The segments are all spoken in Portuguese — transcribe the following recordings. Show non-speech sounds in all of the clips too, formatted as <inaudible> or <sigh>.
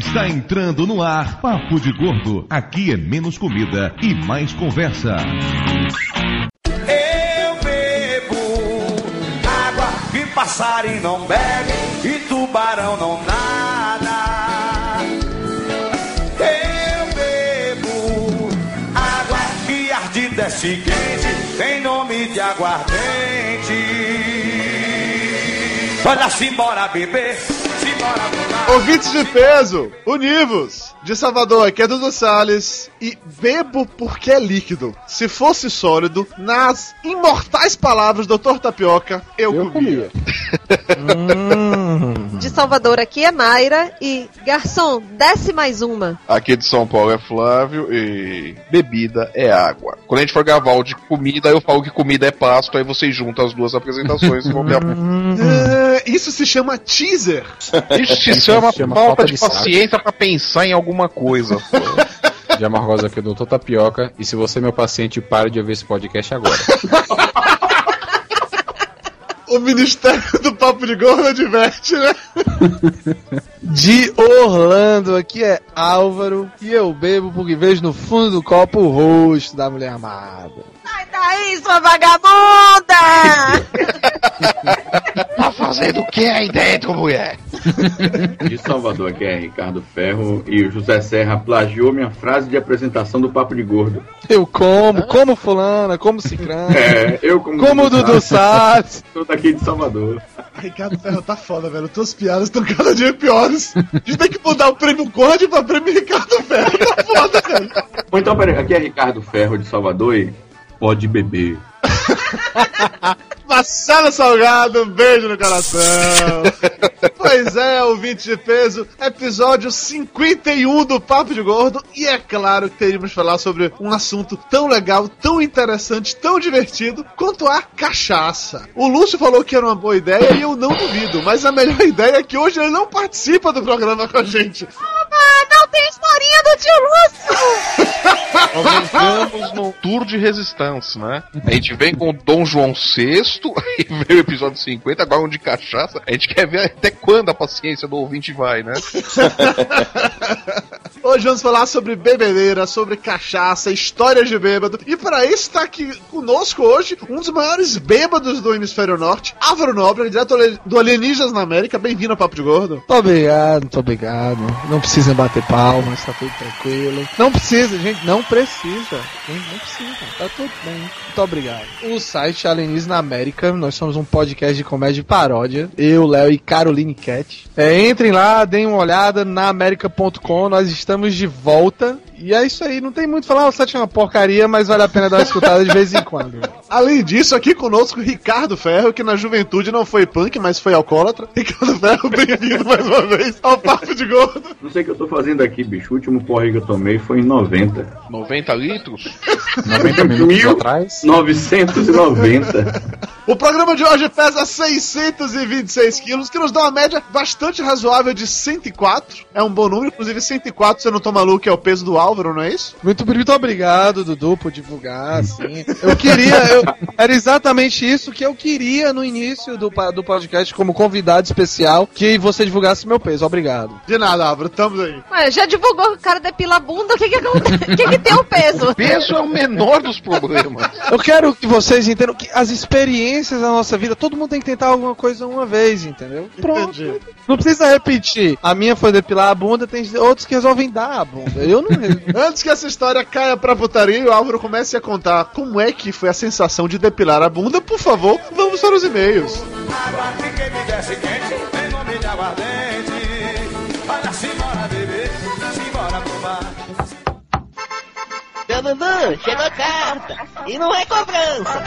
Está entrando no ar Papo de Gordo. Aqui é menos comida e mais conversa. Eu bebo água que passarinho não bebe e tubarão não nada. Eu bebo água que arde desce quente, tem nome de aguardente. Olha, simbora beber, simbora pular. Ouvintes de peso, univos! De Salvador, aqui é Dudu Salles e bebo porque é líquido. Se fosse sólido, nas imortais palavras do Dr. Tapioca, eu, Eu comia. <laughs> De Salvador aqui é Mayra e garçom, desce mais uma. Aqui de São Paulo é Flávio e bebida é água. Quando a gente for gravar o de comida, eu falo que comida é pasto, aí vocês juntam as duas apresentações e vão ver <laughs> a... Ah, isso se chama teaser. Isso se Isso chama, chama falta, falta de, de paciência pra pensar em alguma coisa. pô. De Amargosa aqui do Doutor Tapioca. E se você é meu paciente, pare de ouvir esse podcast agora. <laughs> O Ministério do Papo de Gordo adverte, né? <laughs> De Orlando, aqui é Álvaro e eu bebo porque vejo no fundo do copo o rosto da mulher amada. Sai daí, sua vagabunda! <laughs> tá fazendo o que aí dentro, mulher? De Salvador, aqui é Ricardo Ferro, e o José Serra plagiou minha frase de apresentação do Papo de Gordo. Eu como, como fulana, como cicrana, É, eu como, como o Dudu Salles. <laughs> Sou daqui de Salvador. Ricardo Ferro tá foda, velho. Tuas piadas estão cada dia piores. A gente tem que mudar o prêmio Conde pra prêmio Ricardo Ferro. Tá foda, velho. Ou então, peraí, aqui é Ricardo Ferro de Salvador e pode beber. <laughs> Marcelo Salgado, um beijo no coração. <laughs> pois é, ouvinte de peso, episódio 51 do Papo de Gordo. E é claro que teríamos que falar sobre um assunto tão legal, tão interessante, tão divertido quanto a cachaça. O Lúcio falou que era uma boa ideia e eu não duvido, mas a melhor <laughs> ideia é que hoje ele não participa do programa com a gente. Ah, não tem historinha do tio Lúcio! Nós num tour de resistência, né? A gente vem com o Dom João VI, <laughs> aí veio o episódio 50, agora um de cachaça. A gente quer ver até quando a paciência do ouvinte vai, né? <laughs> Hoje vamos falar sobre bebedeira, sobre cachaça, histórias de bêbado. E para isso está aqui conosco hoje um dos maiores bêbados do hemisfério norte, Álvaro Nobre, direto do Alienígenas na América. Bem-vindo ao Papo de Gordo. Muito obrigado, muito obrigado. Não precisa bater palmas, tá tudo tranquilo. Não precisa, gente, não precisa. Não precisa, tá tudo bem. Muito obrigado. O site Alienígenas na América, nós somos um podcast de comédia e paródia. Eu, Léo e Caroline Cat. É, entrem lá, deem uma olhada na América.com, nós estamos de volta. E é isso aí, não tem muito o que falar, o site é uma porcaria, mas vale a pena dar uma escutada de vez em quando. <laughs> Além disso, aqui conosco Ricardo Ferro, que na juventude não foi punk, mas foi alcoólatra. <laughs> Ricardo Ferro, bem-vindo mais uma vez ao Papo de Gordo. Não sei o que eu tô fazendo aqui, bicho. O último porre que eu tomei foi em 90. 90 litros? 90 minutos atrás. 990. O programa de hoje pesa 626 quilos, que nos dá uma média bastante razoável de 104. É um bom número, inclusive 104, você não tô maluco, é o peso do Álvaro, não é isso? Muito, muito obrigado, Dudu, por divulgar, assim. Eu queria, eu- era exatamente isso que eu queria no início do, do podcast, como convidado especial, que você divulgasse meu peso. Obrigado. De nada, Álvaro, estamos aí. Ué, já divulgou que o cara depila a bunda, o que que acontece? O que que tem o peso? Peso é o menor dos problemas. Eu quero que vocês entendam que as experiências da nossa vida, todo mundo tem que tentar alguma coisa uma vez, entendeu? Pronto. Entendi. Não precisa repetir. A minha foi depilar a bunda, tem outros que resolvem dar a bunda. Eu não. <laughs> Antes que essa história caia pra putaria e o Álvaro comece a contar como é que foi a sensação de depilar a bunda, por favor, vamos para os e-mails. Água que me desce quente, tem nome de aguardente. Olha, simbora beber, simbora fumar. Seu Dudu, chegou a carta. E não é cobrança.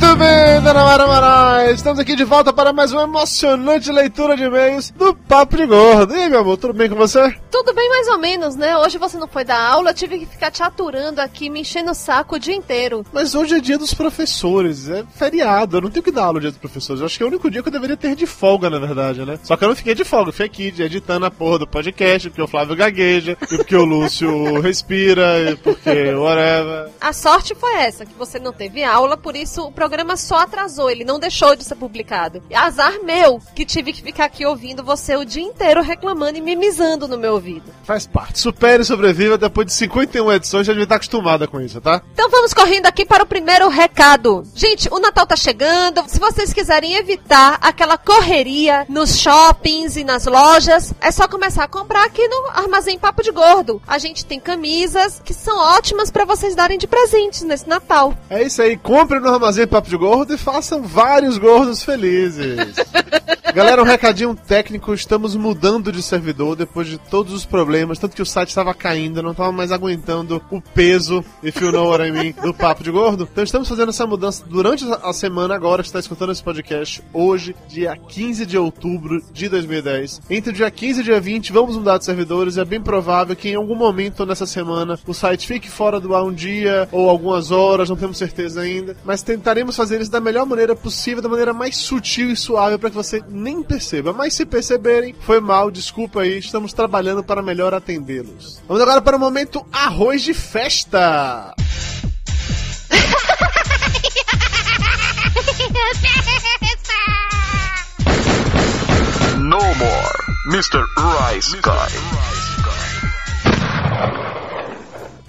Muito bem, Dona Mara Moraes, estamos aqui de volta para mais uma emocionante leitura de e-mails do Papo de Gordo. E aí, meu amor, tudo bem com você? Tudo bem mais ou menos, né? Hoje você não foi dar aula, eu tive que ficar te aturando aqui, me enchendo o saco o dia inteiro. Mas hoje é dia dos professores, é feriado, eu não tenho que dar aula no dia dos professores. Eu acho que é o único dia que eu deveria ter de folga, na verdade, né? Só que eu não fiquei de folga, eu fiquei aqui editando a porra do podcast, porque o Flávio gagueja, e porque o Lúcio <laughs> respira, e porque whatever. A sorte foi essa, que você não teve aula, por isso o programa só atrasou ele não deixou de ser publicado. Azar meu, que tive que ficar aqui ouvindo você o dia inteiro reclamando e mimizando no meu ouvido. Faz parte. Supere e sobreviva depois de 51 edições, já devia estar acostumada com isso, tá? Então vamos correndo aqui para o primeiro recado. Gente, o Natal tá chegando. Se vocês quiserem evitar aquela correria nos shoppings e nas lojas, é só começar a comprar aqui no Armazém Papo de Gordo. A gente tem camisas que são ótimas para vocês darem de presentes nesse Natal. É isso aí, compre no Armazém Papo de Gordo e façam vários gordos felizes. <laughs> Galera, um recadinho técnico, estamos mudando de servidor depois de todos os problemas, tanto que o site estava caindo, não estava mais aguentando o peso, if you know what I mean, do Papo de Gordo. Então estamos fazendo essa mudança durante a semana agora que está escutando esse podcast, hoje, dia 15 de outubro de 2010. Entre o dia 15 e o dia 20, vamos mudar de servidores e é bem provável que em algum momento nessa semana o site fique fora do ar um dia ou algumas horas, não temos certeza ainda, mas tentaremos fazer isso da melhor maneira possível, da maneira mais sutil e suave para que você nem perceba. Mas se perceberem, foi mal, desculpa aí, estamos trabalhando para melhor atendê-los. Vamos agora para o momento arroz de festa. No more, Mr. Rice Guy.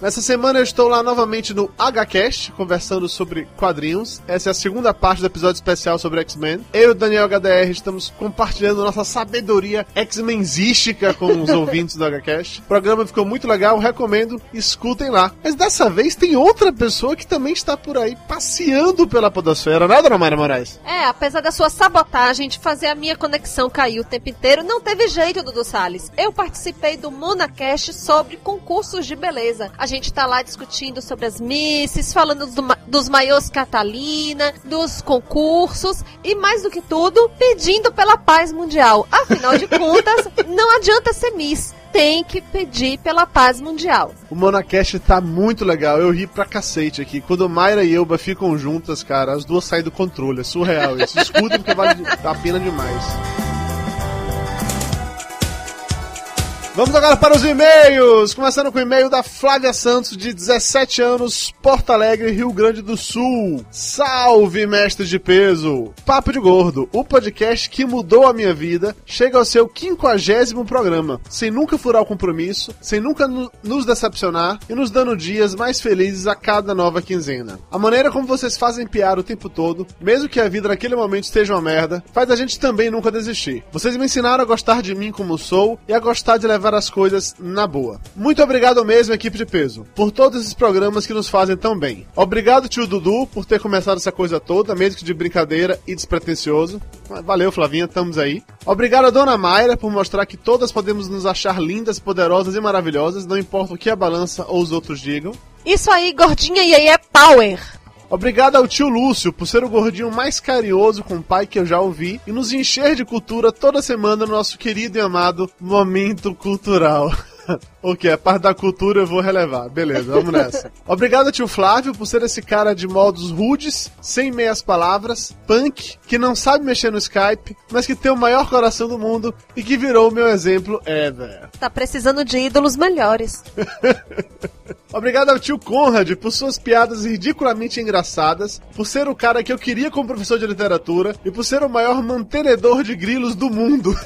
Nessa semana eu estou lá novamente no HCast, conversando sobre quadrinhos. Essa é a segunda parte do episódio especial sobre X-Men. Eu e o Daniel HDR estamos compartilhando nossa sabedoria X-Menzística com os <laughs> ouvintes do HCast. O programa ficou muito legal, recomendo, escutem lá. Mas dessa vez tem outra pessoa que também está por aí passeando pela podosfera, né, Dona Mayra Moraes? É, apesar da sua sabotagem de fazer a minha conexão cair o tempo inteiro, não teve jeito, Dudu Salles. Eu participei do Monacast sobre concursos de beleza. A gente tá lá discutindo sobre as misses, falando do, dos maiôs Catalina, dos concursos e mais do que tudo, pedindo pela paz mundial. Afinal de <laughs> contas, não adianta ser miss. Tem que pedir pela paz mundial. O Monacast tá muito legal, eu ri pra cacete aqui. Quando Mayra e Elba ficam juntas, cara, as duas saem do controle, é surreal isso. Escutem porque vale a pena demais. Vamos agora para os e-mails! Começando com o e-mail da Flávia Santos, de 17 anos, Porto Alegre, Rio Grande do Sul. Salve, mestre de peso! Papo de Gordo, o podcast que mudou a minha vida, chega ao seu quinquagésimo programa, sem nunca furar o compromisso, sem nunca no- nos decepcionar e nos dando dias mais felizes a cada nova quinzena. A maneira como vocês fazem piar o tempo todo, mesmo que a vida naquele momento esteja uma merda, faz a gente também nunca desistir. Vocês me ensinaram a gostar de mim como sou e a gostar de levar as coisas na boa. Muito obrigado mesmo, equipe de peso, por todos esses programas que nos fazem tão bem. Obrigado, tio Dudu, por ter começado essa coisa toda, mesmo que de brincadeira e despretensioso. Valeu, Flavinha, estamos aí. Obrigado a Dona Mayra por mostrar que todas podemos nos achar lindas, poderosas e maravilhosas, não importa o que a balança ou os outros digam. Isso aí, gordinha e aí é power. Obrigado ao tio Lúcio por ser o gordinho mais carinhoso com o pai que eu já ouvi e nos encher de cultura toda semana no nosso querido e amado Momento Cultural. <laughs> ok, a parte da cultura eu vou relevar. Beleza, vamos nessa. <laughs> Obrigado tio Flávio por ser esse cara de modos rudes, sem meias palavras, punk, que não sabe mexer no Skype, mas que tem o maior coração do mundo e que virou o meu exemplo ever. Tá precisando de ídolos melhores. <laughs> Obrigado ao tio Conrad por suas piadas ridiculamente engraçadas, por ser o cara que eu queria como professor de literatura e por ser o maior mantenedor de grilos do mundo. <laughs>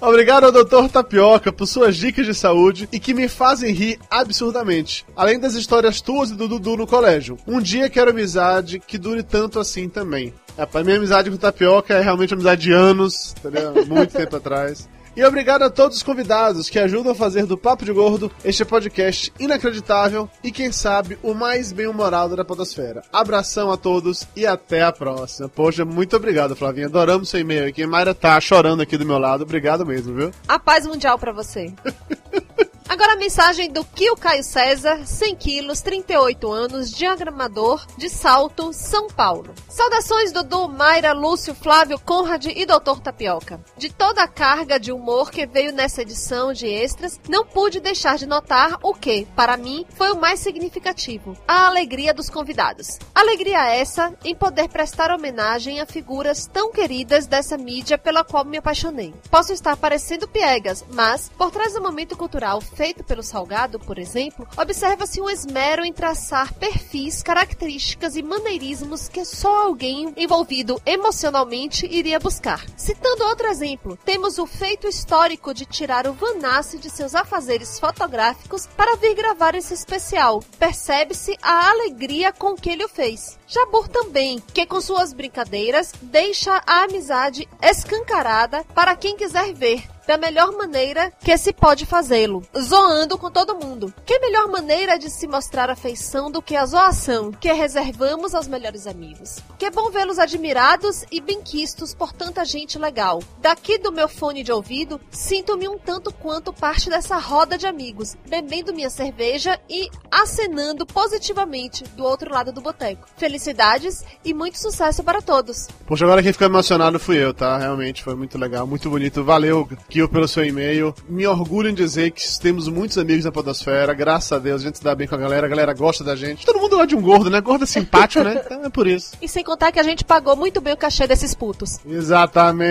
Obrigado ao Dr. Tapioca por suas dicas de saúde e que me fazem rir absurdamente. Além das histórias tuas e do Dudu no colégio. Um dia quero amizade que dure tanto assim também. É, pra minha amizade com o Tapioca é realmente uma amizade de anos, entendeu? Muito tempo atrás. E obrigado a todos os convidados que ajudam a fazer do Papo de Gordo este podcast inacreditável e, quem sabe, o mais bem-humorado da podosfera. Abração a todos e até a próxima. Poxa, muito obrigado, Flavinha. Adoramos seu e-mail aqui. Mayra tá chorando aqui do meu lado. Obrigado mesmo, viu? A paz mundial pra você. <laughs> Agora a mensagem do Kio Caio César, 100 quilos, 38 anos, diagramador de Salto, São Paulo. Saudações Dudu, Mayra, Lúcio, Flávio, Conrad e Doutor Tapioca. De toda a carga de humor que veio nessa edição de extras, não pude deixar de notar o que, para mim, foi o mais significativo: a alegria dos convidados. Alegria essa em poder prestar homenagem a figuras tão queridas dessa mídia pela qual me apaixonei. Posso estar parecendo piegas, mas por trás do momento cultural feito pelo Salgado, por exemplo, observa-se um esmero em traçar perfis, características e maneirismos que só alguém envolvido emocionalmente iria buscar. Citando outro exemplo, temos o feito histórico de tirar o Vanassi de seus afazeres fotográficos para vir gravar esse especial. Percebe-se a alegria com que ele o fez. Jabur também, que com suas brincadeiras deixa a amizade escancarada para quem quiser ver da melhor maneira que se pode fazê-lo, zoando com todo mundo. Que melhor maneira de se mostrar afeição do que a zoação, que reservamos aos melhores amigos. Que bom vê-los admirados e benquistos por tanta gente legal. Daqui do meu fone de ouvido, sinto-me um tanto quanto parte dessa roda de amigos, bebendo minha cerveja e acenando positivamente do outro lado do boteco. Felicidades e muito sucesso para todos. Poxa, agora quem ficou emocionado fui eu, tá? Realmente foi muito legal, muito bonito. Valeu, Pelo seu e-mail. Me orgulho em dizer que temos muitos amigos na Podosfera. Graças a Deus, a gente se dá bem com a galera, a galera gosta da gente. Todo mundo gosta de um gordo, né? Gordo é simpático, né? <laughs> Então é por isso. E sem contar que a gente pagou muito bem o cachê desses putos. Exatamente.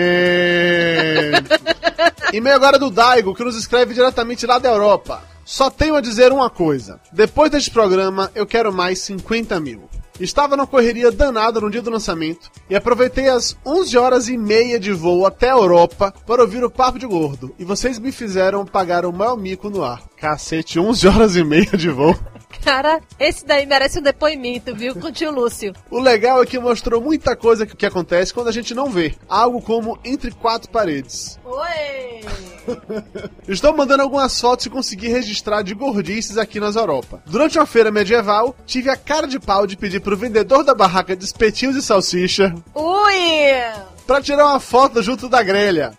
<laughs> e-mail agora do Daigo, que nos escreve diretamente lá da Europa. Só tenho a dizer uma coisa. Depois deste programa, eu quero mais 50 mil. Estava numa correria danada no dia do lançamento e aproveitei as 11 horas e meia de voo até a Europa para ouvir o Papo de Gordo. E vocês me fizeram pagar o maior mico no ar. Cacete, 11 horas e meia de voo. Cara, esse daí merece um depoimento, viu, com o tio Lúcio. O legal é que mostrou muita coisa que, que acontece quando a gente não vê. Algo como entre quatro paredes. Oi! <laughs> Estou mandando algumas fotos e consegui registrar de gordices aqui nas Europa. Durante uma feira medieval, tive a cara de pau de pedir pro vendedor da barraca de espetinhos e salsicha Ui! pra tirar uma foto junto da grelha.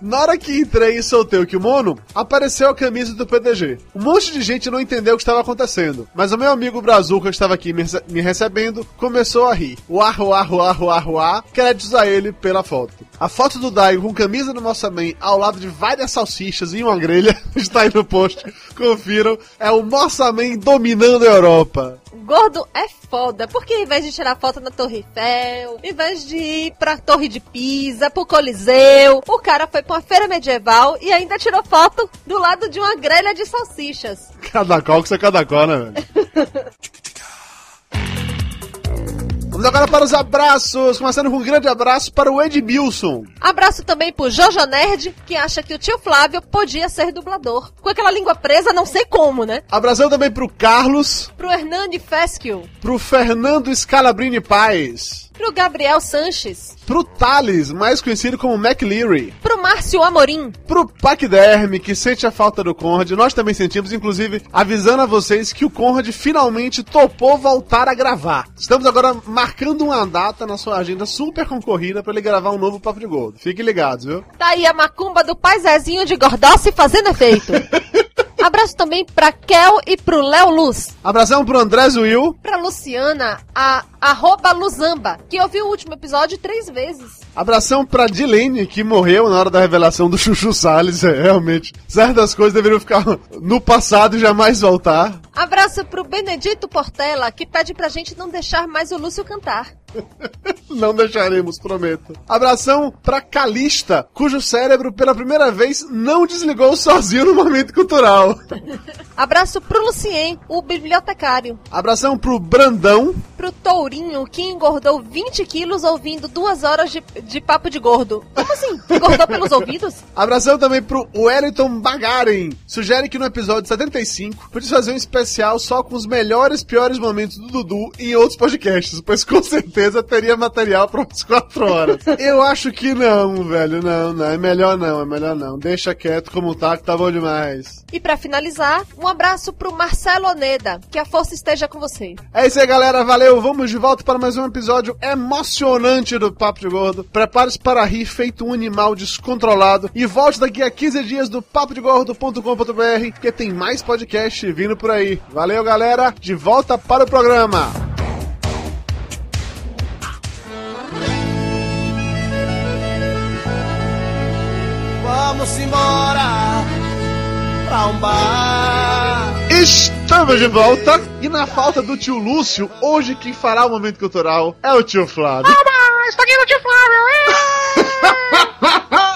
Na hora que entrei e soltei o kimono, apareceu a camisa do PDG. Um monte de gente não entendeu o que estava acontecendo, mas o meu amigo Brazuca, que estava aqui me, rece- me recebendo, começou a rir. Uar, uar, uar, uar, uar, créditos a ele pela foto. A foto do Daigo com camisa do Mossaman ao lado de várias salsichas e uma grelha <laughs> está aí no post. Confiram, é o Mossaman dominando a Europa. Gordo é foda, porque ao invés de tirar foto na Torre Eiffel, ao invés de ir pra Torre de Pisa, pro Coliseu, o cara foi pra uma feira medieval e ainda tirou foto do lado de uma grelha de salsichas. <laughs> Cada qual que você é cada qual, né, velho? Vamos agora para os abraços, começando com um grande abraço para o Edmilson. Abraço também pro Jojo Nerd, que acha que o tio Flávio podia ser dublador. Com aquela língua presa, não sei como, né? Abração também pro Carlos, Pro Hernani Fesquio, pro Fernando Scalabrini Paz, pro Gabriel Sanches, pro Thales, mais conhecido como McLeary, pro Márcio Amorim, pro Paquiderme, que sente a falta do Conrad, nós também sentimos, inclusive, avisando a vocês que o Conrad finalmente topou voltar a gravar. Estamos agora marcando uma data na sua agenda super concorrida para ele gravar um novo Papo de Gordo. Fiquem ligados, viu? Tá aí a macumba do pai Zezinho de Gordossi fazendo efeito. <laughs> Abraço também pra Kel e pro Léo Luz. Abração pro André Will. Pra Luciana, a arroba Luzamba, que ouviu o último episódio três vezes. Abração pra Dilene, que morreu na hora da revelação do Chuchu Salles. É, realmente, certas coisas deveriam ficar no passado e jamais voltar. Abraço pro Benedito Portela, que pede pra gente não deixar mais o Lúcio cantar. <laughs> Não deixaremos, prometo. Abração pra Calista, cujo cérebro pela primeira vez não desligou sozinho no momento cultural. <laughs> Abraço pro Lucien, o bibliotecário. Abração pro Brandão. Pro Que engordou 20 quilos ouvindo duas horas de, de papo de gordo. Como assim? Engordou pelos ouvidos? <laughs> Abração também pro Wellington Bagaren. Sugere que no episódio 75 podia fazer um especial só com os melhores e piores momentos do Dudu em outros podcasts, pois com certeza teria material para umas 4 horas. <laughs> Eu acho que não, velho. Não, não. É melhor não, é melhor não. Deixa quieto como tá, que tá bom demais. E pra finalizar, um abraço pro Marcelo Oneda. Que a força esteja com você. É isso aí, galera. Valeu. Vamos de volta para mais um episódio emocionante do Papo de Gordo. Prepare-se para rir feito um animal descontrolado. E volte daqui a 15 dias do papodegordo.com.br, que tem mais podcast vindo por aí. Valeu, galera. De volta para o programa. Vamos embora pra um bar. Estamos de volta. E na falta do tio Lúcio, hoje quem fará o momento cultural é o tio Flávio. Está aqui no tio Flávio. <laughs>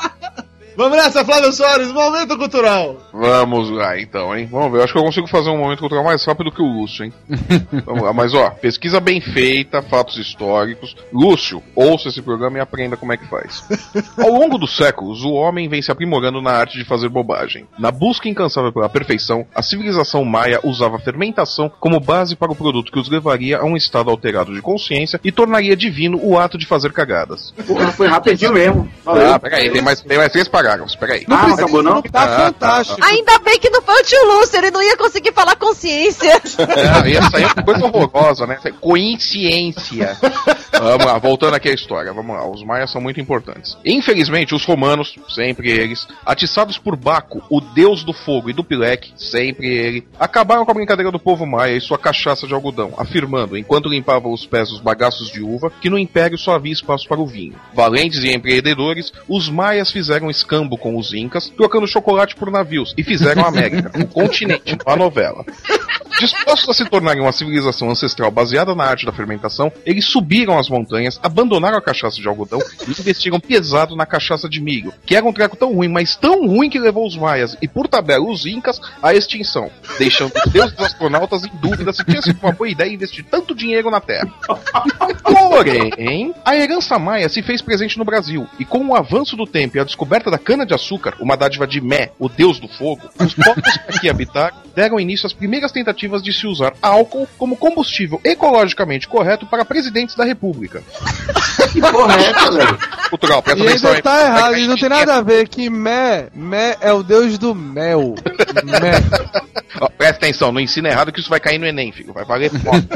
Vamos nessa, Flávio Soares, momento cultural. Vamos lá então, hein? Vamos ver. Eu acho que eu consigo fazer um momento cultural mais rápido que o Lúcio, hein? <laughs> Vamos lá. Mas ó, pesquisa bem feita, fatos históricos. Lúcio, ouça esse programa e aprenda como é que faz. <laughs> Ao longo dos séculos, o homem vem se aprimorando na arte de fazer bobagem. Na busca incansável pela perfeição, a civilização maia usava a fermentação como base para o produto que os levaria a um estado alterado de consciência e tornaria divino o ato de fazer cagadas. Porra, foi rapidinho mesmo. Valeu. Ah, peraí, tem mais, tem mais três parágrafos, peraí. ah, não acabou não? Tá Ah, fantástico. Ainda bem que não foi o tio Lúcio, ele não ia conseguir falar consciência. É, ia sair uma coisa horrorosa, né? Coincidência. Vamos lá, voltando aqui à história. Vamos lá, os maias são muito importantes. Infelizmente, os romanos, sempre eles, atiçados por Baco, o deus do fogo e do pileque, sempre ele, acabaram com a brincadeira do povo maia e sua cachaça de algodão, afirmando, enquanto limpavam os pés dos bagaços de uva, que no império só havia espaço para o vinho. Valentes e empreendedores, os maias fizeram escambo com os incas, trocando chocolate por navios, e fizeram a América, o <laughs> continente, a novela. Dispostos a se tornarem uma civilização ancestral baseada na arte da fermentação, eles subiram as montanhas, abandonaram a cachaça de algodão e investiram pesado na cachaça de milho, que era um treco tão ruim, mas tão ruim que levou os maias e, por tabela, os incas à extinção, deixando os deuses dos astronautas em dúvida se tinha sido uma boa ideia investir tanto dinheiro na Terra. Porém, a herança maia se fez presente no Brasil, e com o avanço do tempo e a descoberta da cana-de-açúcar, uma dádiva de Mé, o deus do fogo, os povos que <laughs> aqui habitaram deram início às primeiras tentativas de se usar álcool como combustível ecologicamente correto para presidentes da República. <laughs> Que porra é essa, velho? Cultural, presta E atenção aí. tá errado, e não tem nada a ver que Mé, Mé é o deus do mel. <laughs> Mé. Presta atenção, não ensina errado que isso vai cair no Enem, filho. Vai valer foto.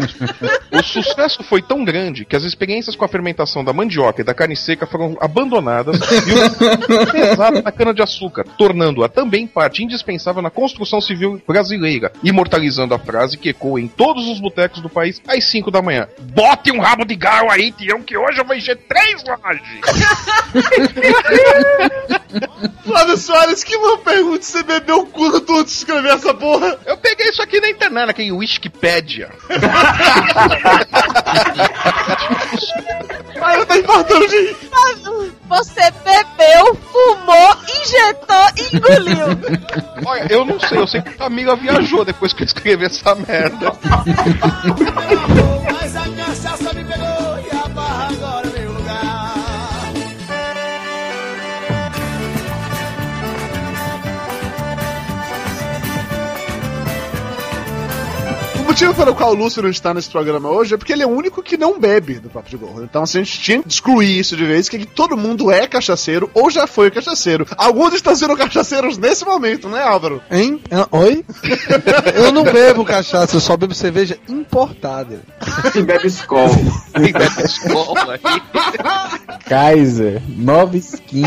o sucesso foi tão grande que as experiências com a fermentação da mandioca e da carne seca foram abandonadas e o pesado na cana-de-açúcar, tornando-a também parte indispensável na construção civil brasileira, imortalizando a frase que ecoa em todos os botecos do país às 5 da manhã. Bote um rabo de galo aí, Tião, que hoje eu vou encher três lajes. Flávio Soares, que uma pergunta, você bebeu quanto antes de escrever essa porra? Eu peguei isso aqui na internet, naquele Wikipedia. <laughs> Aí eu tô infartando de rir. Você bebeu, fumou, injetou e engoliu. Olha, eu não sei, eu sei que a Camila viajou depois que eu escrevi essa merda. <laughs> motivo pelo qual o Lúcio não está nesse programa hoje é porque ele é o único que não bebe do Papo de Gordo. Então, assim, a gente tinha que excluir isso de vez, que todo mundo é cachaceiro ou já foi cachaceiro. Alguns estão sendo cachaceiros nesse momento, né, Álvaro? Hein? Ah, Oi? <laughs> Eu não bebo cachaça, eu só bebo cerveja importada. E bebe Skol. Aí bebe escola. Kaiser, nova skin.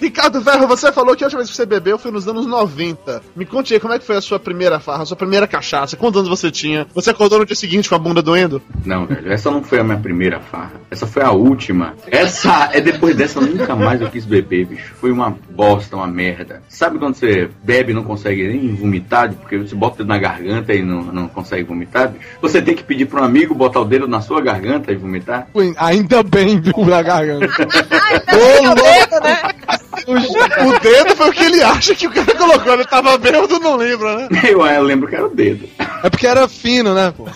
Ricardo Ferro, você falou que a última vez que você bebeu foi nos anos 90. Me conte aí, como é que foi a sua primeira farra, a sua primeira cachaça? Quantos anos você tinha? Você acordou no dia seguinte com a bunda doendo? Não, velho, essa não foi a minha primeira farra. Essa foi a última. Essa, é depois dessa, nunca mais eu quis beber, bicho. Foi uma bosta, uma merda. Sabe quando você bebe e não consegue nem vomitar, porque você bota o dedo na garganta e não, não consegue vomitar, bicho? Você tem que pedir para um amigo botar o dedo na sua garganta e vomitar? Ainda bem, viu, na garganta. Tem o dedo, né? O dedo foi o que ele acha que o cara colocou. Ele tava bêbado, não lembra, né? <laughs> Eu, eu lembro que era o dedo. É porque era fino, né, pô?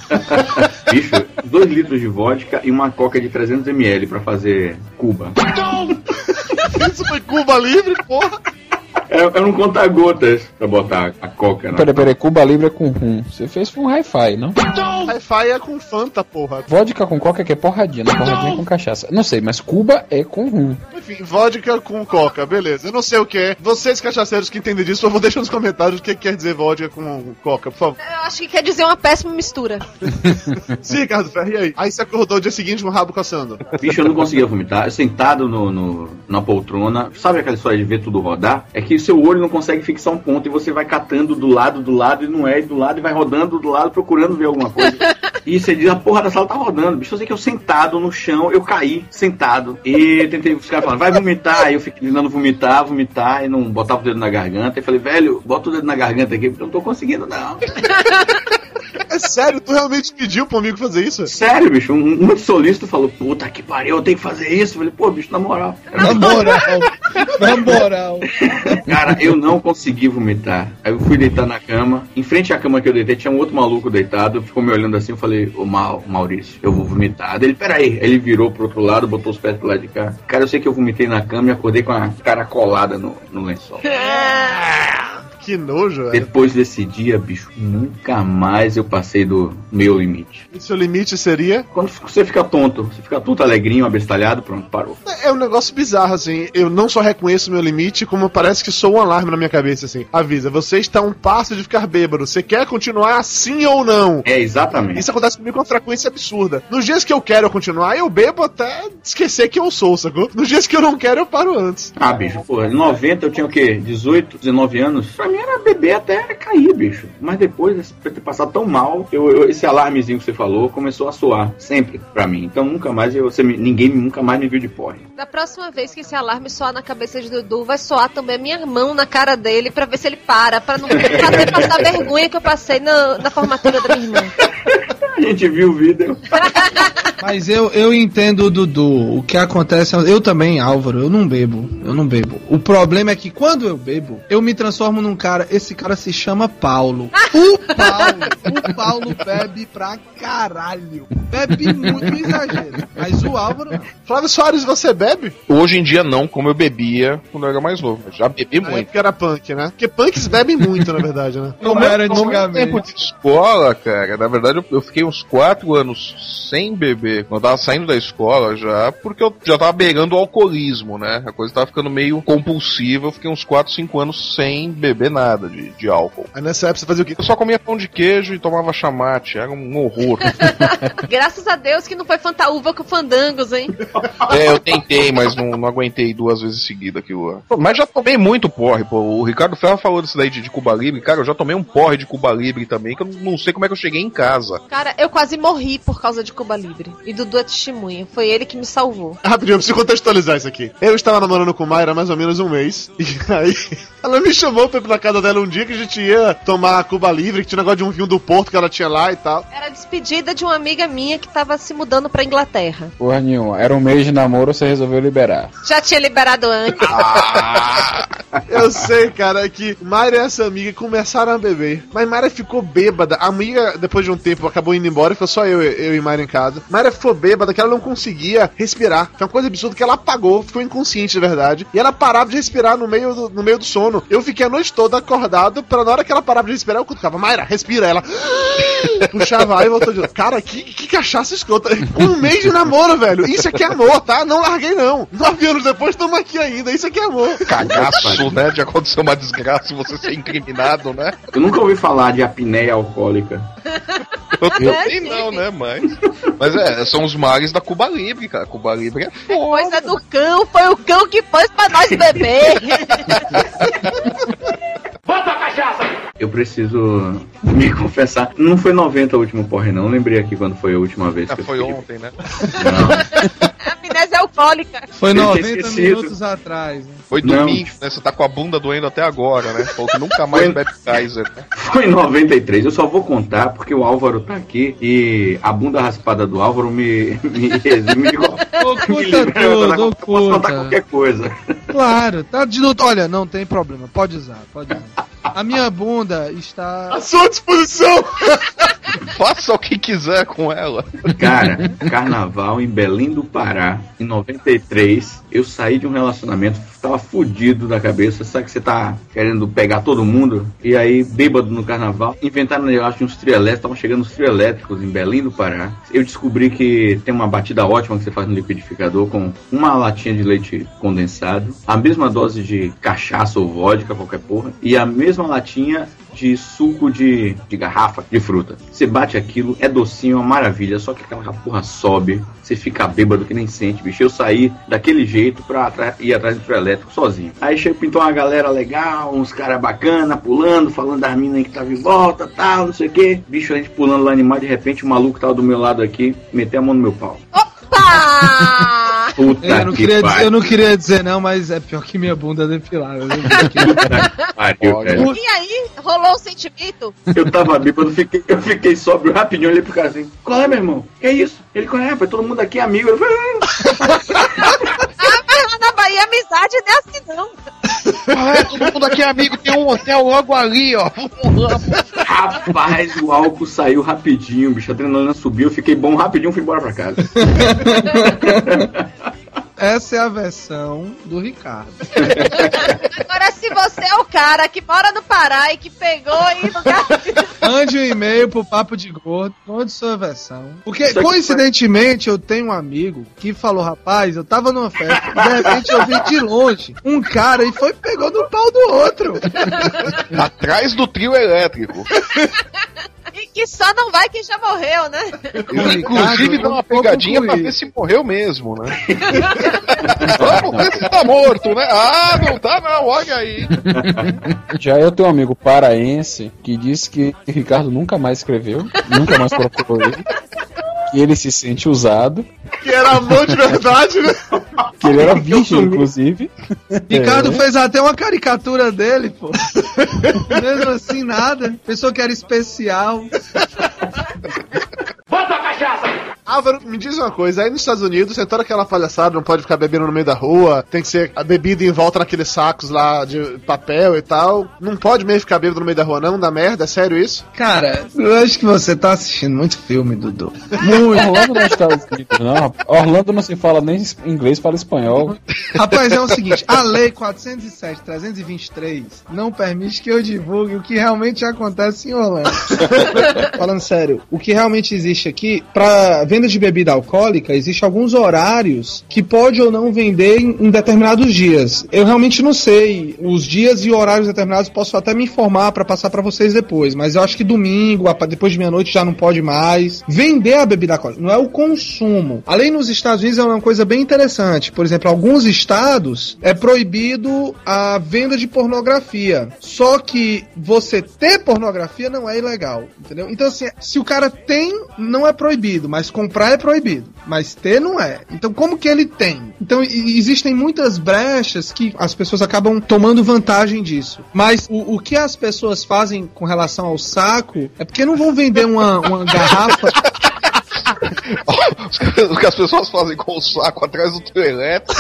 <laughs> Bicho, 2 litros de vodka e uma coca de 300ml pra fazer Cuba. <laughs> Isso foi Cuba Livre, porra. Era, um conta-gotas pra botar a coca na Peraí, peraí, Cuba Libre é com rum. Você fez com hi-fi, não? Hi-Fi é com Fanta, porra. Vodka com coca que é porradinha, não porradinha é com cachaça. Não sei, mas Cuba é com rum. Enfim, vodka com coca, beleza. Eu não sei o que é. Vocês, cachaceiros que entendem disso, por favor, deixem nos comentários o que quer dizer vodka com coca, por favor. Eu acho que quer dizer uma péssima mistura. <laughs> Sim, Ricardo Ferro, e aí? Aí você acordou o dia seguinte com o rabo coçando. Bicho, eu não conseguia vomitar. Eu sentado no, no- na poltrona, sabe aquela história de ver tudo rodar? É que o seu olho não consegue fixar um ponto e você vai catando do lado, do lado e não é, e do lado e vai rodando do lado procurando ver alguma coisa. <laughs> e você diz, a porra da sala tá rodando. Bicho, eu sei que eu sentado no chão, eu caí sentado e tentei, os caras falando, vai vomitar. Aí eu fiquei tentando vomitar, vomitar e não botava o dedo na garganta. E falei, velho, bota o dedo na garganta aqui porque eu não tô conseguindo não. <laughs> É sério, tu realmente pediu pro amigo fazer isso? Sério, bicho, um, um solista falou, puta que pariu, eu tenho que fazer isso. Eu falei, pô, bicho, na moral. Na moral, na moral. Cara, eu não consegui vomitar. Aí eu fui deitar na cama. Em frente à cama que eu deitei, tinha um outro maluco deitado. Ficou me olhando assim. Eu falei, ô Mal, Maurício, eu vou vomitar. Daí ele, peraí. Aí ele virou pro outro lado, botou os pés pro lado de cá. Cara, eu sei que eu vomitei na cama e acordei com a cara colada no, no lençol. Que nojo, velho. Depois desse dia, bicho, nunca mais eu passei do meu limite. E seu limite seria? Quando você fica tonto, você fica tonto, alegrinho, abestalhado, pronto, parou. É um negócio bizarro, assim. Eu não só reconheço meu limite, como parece que sou um alarme na minha cabeça, assim. Avisa, você está a um passo de ficar bêbado. Você quer continuar assim ou não? É, exatamente. Isso acontece comigo com uma frequência absurda. Nos dias que eu quero continuar, eu bebo até esquecer que eu sou, sacou? Nos dias que eu não quero, eu paro antes. Ah, bicho, pô, em 90 eu tinha o quê? 18, 19 anos? Pra mim era beber até cair, bicho. Mas depois, por ter passado tão mal, eu, eu- esse alarmezinho que você falou começou a soar sempre pra mim. Então nunca mais eu, você ninguém nunca mais me viu de porre. Da próxima vez que esse alarme soar na cabeça de Dudu, vai soar também a minha mão na cara dele pra ver se ele para, pra não fazer passar vergonha que eu passei na, na formatura da minha irmã. <laughs> A gente viu o vídeo. Mas eu, eu entendo o Dudu. O que acontece. é- Eu também, Álvaro, eu não bebo. Eu não bebo. O problema é que quando eu bebo, eu me transformo num cara. Esse cara se chama Paulo. O Paulo. O Paulo bebe pra caralho. Bebe muito não exagero. Mas o Álvaro. Flávio Soares, você bebe? Hoje em dia não, como eu bebia quando eu era mais novo. Eu já bebi muito. época era punk, né? Porque punks bebem muito, na verdade, né? Como era No meu antigamente. tempo de escola, cara, na verdade eu, eu fiquei uns 4 anos sem beber. Quando eu tava saindo da escola já, porque eu já tava beirando o alcoolismo, né? A coisa tava ficando meio compulsiva. Eu fiquei uns 4, 5 anos sem beber nada de, de álcool. Aí nessa época você fazia o quê? Eu só comia pão de queijo e tomava chamate. Era um horror. <laughs> Graças a Deus que não foi fantaúva com fandangos, hein? é, eu tentei, mas não, não aguentei duas vezes seguida aquilo lá. Mas já tomei muito porre, pô. O Ricardo Ferro falou disso daí de, de Cuba Libre. Cara, eu já tomei um porre de Cuba Libre também, que eu não sei como é que eu cheguei em casa. Cara, eu quase morri por causa de Cuba Libre. E Dudu é testemunha. Foi ele que me salvou. Rapidinho, eu preciso contextualizar isso aqui. Eu estava namorando com Mayra há mais ou menos um mês. <laughs> E aí, ela me chamou pra ir na casa dela um dia que a gente ia tomar Cuba Livre, que tinha um negócio de um vinho do Porto que ela tinha lá e tal. Era a despedida de uma amiga minha que tava se mudando pra Inglaterra. Porra nenhuma. Era um mês de namoro, você resolveu liberar. Já tinha liberado antes. <laughs> Eu sei, cara, que Mayra e essa amiga começaram a beber. Mas Mayra ficou bêbada. A amiga, depois de um tempo, acabou indo embora e ficou só eu, eu e Mayra em casa. Mayra ficou bêbada que ela não conseguia respirar. Foi uma coisa absurda que ela apagou, ficou inconsciente de verdade. E ela parava de respirar no meio do, no meio do sono. Eu fiquei a noite toda acordado pra na hora que ela parava de respirar, eu cutucava, Mayra, respira. Ela puxava ar e voltou de novo. Cara, que, que cachaça escrota. Um mês de namoro, velho. Isso aqui é amor, tá? Não larguei, não. Nove anos depois, estamos aqui ainda. Isso aqui é amor. Cagaço, né? De acontecer uma desgraça e você ser incriminado, né? Eu nunca ouvi falar de apneia alcoólica. Eu também não, né? Mas. Mas é, são os mares da Cuba Libre, cara. Cuba Libre é foda. Coisa do cão, foi o cão que pôs pra nós beber. <laughs> Eu preciso <laughs> me confessar. Não foi 90 o último porre, não. Lembrei aqui quando foi a última vez. Ah, que foi ontem, né? Não. <laughs> Amnésia alcoólica. Foi Eu tinha 90 esquecido. minutos atrás. né? Foi Não. domingo, né? Você tá com a bunda doendo até agora, né? Falou que nunca mais Foi- bebe Kaiser, né? <laughs> Foi em 93. Eu só vou contar porque o Álvaro tá aqui e a bunda raspada do Álvaro me, me exime de qual- me Oculta tudo, eu posso contar oculta. qualquer coisa. Claro, tá de luto. Olha, não tem problema, pode usar, pode usar. A minha bunda está. À sua disposição! <laughs> Faça o que quiser com ela. Cara, carnaval em Belém do Pará, em 93, eu saí de um relacionamento, tava fudido da cabeça, sabe que você tá querendo pegar todo mundo? E aí, bêbado no carnaval, inventaram um negócio de uns trio elétricos, estavam chegando os trio elétricos em Belém do Pará. Eu descobri que tem uma batida ótima que você faz no liquidificador com uma latinha de leite condensado, a mesma dose de cachaça ou vodka, qualquer porra, e a mesma latinha de suco de, de garrafa de fruta. Você bate aquilo, é docinho, é uma maravilha, só que aquela porra sobe, você fica bêbado que nem sente, bicho. Eu saí daquele jeito pra ir atrás do elétrico sozinho. Aí chegou, pintou uma galera legal, uns caras bacana, pulando, falando das minas que tava em volta, tal, não sei o que. Bicho, a gente pulando lá animado, de repente o maluco tava do meu lado aqui, meteu a mão no meu pau. <laughs> Puta Eu não, que queria, dizer- eu não queria dizer não, mas é pior que minha bunda é depilada. Pariu. E aí, rolou o sentimento? Eu tava bêbado, eu fiquei, eu fiquei sóbrio rapidinho, olhei pro cara assim, qual é, meu irmão? Que isso? Ele, qual é, rapaz? Todo mundo aqui é amigo. Eu falei, Na Bahia amizade não é assim, não. Ah, todo mundo aqui é amigo, tem um hotel logo ali, ó. Rapaz, o álcool saiu rapidinho, bicho. A adrenalina subiu, eu fiquei bom rapidinho, fui embora pra casa. <laughs> Essa é a versão do Ricardo. <laughs> Agora, se você é o cara que mora no Pará e que pegou aí no <laughs> Mande um e-mail pro Papo de Gordo, conte sua versão. Porque, coincidentemente, eu tenho um amigo que falou, rapaz, eu tava numa festa, e de repente eu vi de longe um cara e foi e pegou no pau do outro. Atrás do trio elétrico. <laughs> E que só não vai quem já morreu, né? Inclusive dá uma pegadinha pra ver se morreu mesmo, né? <laughs> Vamos ver se tá morto, né? Ah, não tá não, olha aí. Já eu tenho um amigo paraense que disse que Ricardo nunca mais escreveu, nunca mais procurou ele. Que ele se sente usado, Que era amor de verdade, né? <laughs> que ele era <laughs> virgem, inclusive. Ricardo É. fez até uma caricatura dele, pô. <laughs> Mesmo assim, nada. Pensou que era especial. Álvaro, me diz uma coisa, aí nos Estados Unidos tem toda aquela palhaçada, não pode ficar bebendo no meio da rua, tem que ser a bebida em volta naqueles sacos lá de papel e tal. Não pode mesmo ficar bebendo no meio da rua, não? Dá merda? É sério isso? Cara, eu acho que você tá assistindo muito filme, Dudu. Orlando não é Estados Unidos, não. rapaz. Orlando não se fala nem inglês, fala espanhol. Rapaz, é o seguinte, a lei 407-323 não permite que eu divulgue o que realmente acontece em Orlando. Falando sério, o que realmente existe aqui, pra venda de bebida alcoólica, existe alguns horários que pode ou não vender em, em determinados dias. Eu realmente não sei os dias e horários determinados, posso até me informar pra passar pra vocês depois, mas eu acho que domingo, depois de meia-noite já não pode mais. Vender a bebida alcoólica, não é o consumo. Além nos Estados Unidos é uma coisa bem interessante. Por exemplo, alguns estados é proibido a venda de pornografia. Só que você ter pornografia não é ilegal, entendeu? Então assim, se o cara tem, não é proibido, mas comprar é proibido, mas ter não é. Então como que ele tem? Então existem muitas brechas que as pessoas acabam tomando vantagem disso. Mas o, o que as pessoas fazem com relação ao saco é porque não vão vender uma, uma garrafa <laughs> O que as pessoas fazem com o saco atrás do trio elétrico.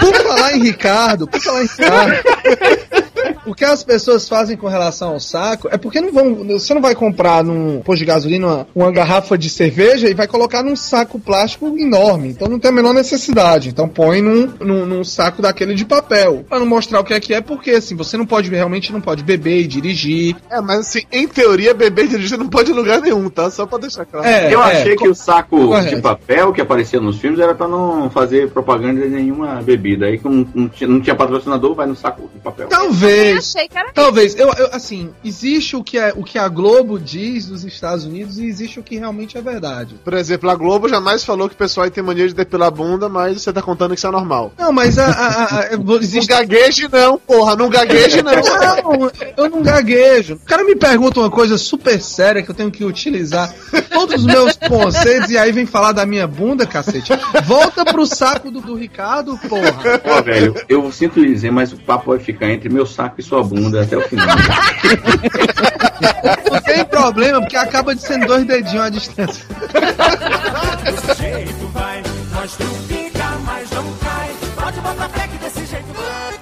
Por falar em Ricardo, por falar em Ricardo, o que as pessoas fazem com relação ao saco é porque não vão. Você não vai comprar num posto de gasolina uma, uma garrafa de cerveja e vai colocar num saco plástico enorme. Então não tem a menor necessidade. Então põe num, num, num saco daquele de papel. Pra não mostrar o que é que é, porque assim, você não pode realmente não pode beber e dirigir. É, mas assim, em teoria, beber e dirigir não pode em lugar nenhum, tá? Só pra deixar claro. É, eu é, achei co- que o saco correto. de papel que aparecia nos filmes era pra não fazer propaganda de nenhuma bebida. Aí, como não tinha, não tinha patrocinador, vai no saco de papel. Eu Talvez. achei que era Talvez, eu, eu, assim, existe o que, é, o que a Globo diz dos Estados Unidos e existe o que realmente é verdade. Por exemplo, a Globo jamais falou que o pessoal aí tem mania de depilar a bunda, mas você tá contando que isso é normal. Não, mas a, a, a- a- <laughs> Não existe. gagueje não, porra, não gagueje não. Não, eu não gaguejo. O cara me pergunta uma coisa super séria que eu tenho que utilizar todos os meus conceitos e aí vem falar da minha bunda, cacete. Volta pro saco do, do Ricardo, porra. Ó, velho, eu sinto lhe dizer, mas o papo vai ficar entre meu saco e sua bunda até o final. Não tem problema, porque acaba de ser dois dedinhos à distância. jeito vai, mas tu fica, mas não cai. Pode botar fé que desse jeito vai.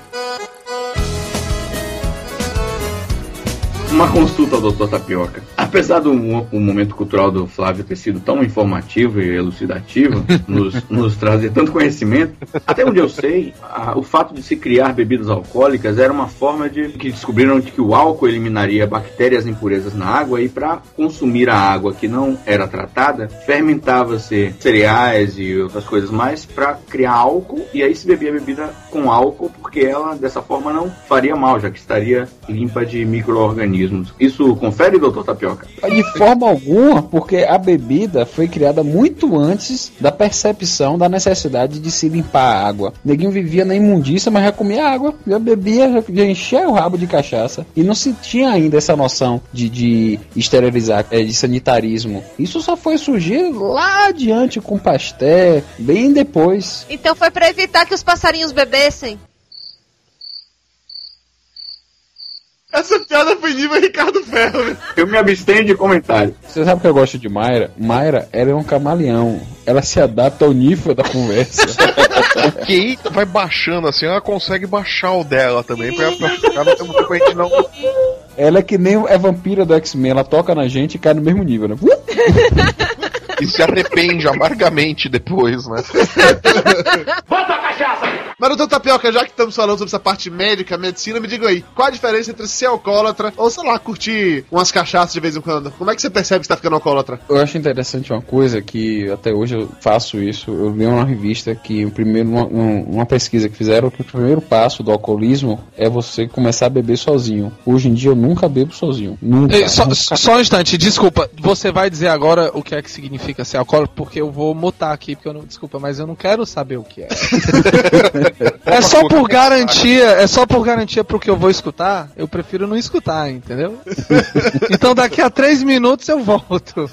Uma consulta Dr. Tapioca. Apesar do o momento cultural do Flávio ter sido tão informativo e elucidativo, <laughs> nos, nos trazer tanto conhecimento, até onde eu sei, a- o fato de se criar bebidas alcoólicas era uma forma de que descobriram de que o álcool eliminaria bactérias e impurezas na água e para consumir a água que não era tratada, fermentava-se cereais e outras coisas mais para criar álcool e aí se bebia a bebida com álcool porque ela dessa forma não faria mal, já que estaria limpa de micro-organismos. Isso confere, doutor Tapioca? De forma alguma, porque a bebida foi criada muito antes da percepção da necessidade de se limpar a água. Neguinho vivia na imundícia, mas já comia água, já bebia, já, já enchia o rabo de cachaça. E não se tinha ainda essa noção de, de esterilizar, é, de sanitarismo. Isso só foi surgir lá adiante com Pasteur, bem depois. Então foi pra evitar que os passarinhos bebessem. Essa piada foi nível Ricardo Ferro. né? Eu me abstenho de comentário. Você sabe que eu gosto de Mayra? Mayra, ela é um camaleão. Ela se adapta ao nível da conversa. <laughs> O QI vai baixando assim, ela consegue baixar o dela também pra, pra ficar no tempo que a gente não. ela é que nem é vampira do X-Men. Ela toca na gente e cai no mesmo nível, né? E se arrepende amargamente depois, né? Mas doutor Tapioca, já que estamos falando sobre essa parte médica, medicina, me diga aí, qual a diferença entre ser alcoólatra ou, sei lá, curtir umas cachaças de vez em quando? Como é que você percebe que você tá ficando alcoólatra? Eu acho interessante uma coisa que até hoje eu faço isso. Eu li uma revista que o primeiro, uma, um- uma pesquisa que fizeram que o primeiro passo do alcoolismo é você começar a beber sozinho. Hoje em dia eu nunca bebo sozinho. Nunca. Ei, só, nunca. só um instante, desculpa. Você vai dizer agora o que é que significa ser alcoólico? Porque eu vou mutar aqui, porque eu não. Desculpa, mas eu não quero saber o que é. <laughs> é só por garantia, é só por garantia pro que eu vou escutar. Eu prefiro não escutar, entendeu? <laughs> então daqui a três minutos eu volto.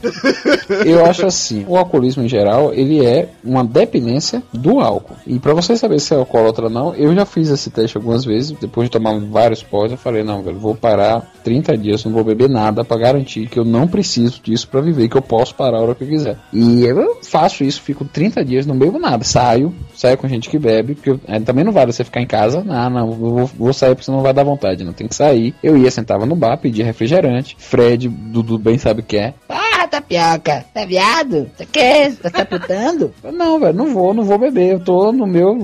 Eu acho assim, o alcoolismo em geral, ele é uma dependência do álcool. E pra você saber se é alcoólatra ou não, eu já fiz esse teste algumas vezes, depois de tomar vários pós, eu falei, não, velho, vou parar 30 dias, não vou beber nada pra garantir que eu não preciso disso pra viver, que eu posso parar a hora que eu quiser. E eu faço isso, fico 30 dias, não bebo nada, saio, saio com gente que bebe, porque eu- é, também não vale você ficar em casa, não, não, vou, vou sair porque não vai dar vontade, não. Tem que sair. Eu ia, sentava no bar, pedia refrigerante, Fred, Dudu bem sabe o que é, Ah, tapioca, tá viado? Você quer? Tá tá putando? <laughs> Não, velho, não vou, não vou beber. Eu tô no meu,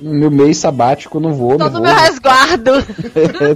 no meu mês sabático, não vou. Tô não no vou. meu resguardo.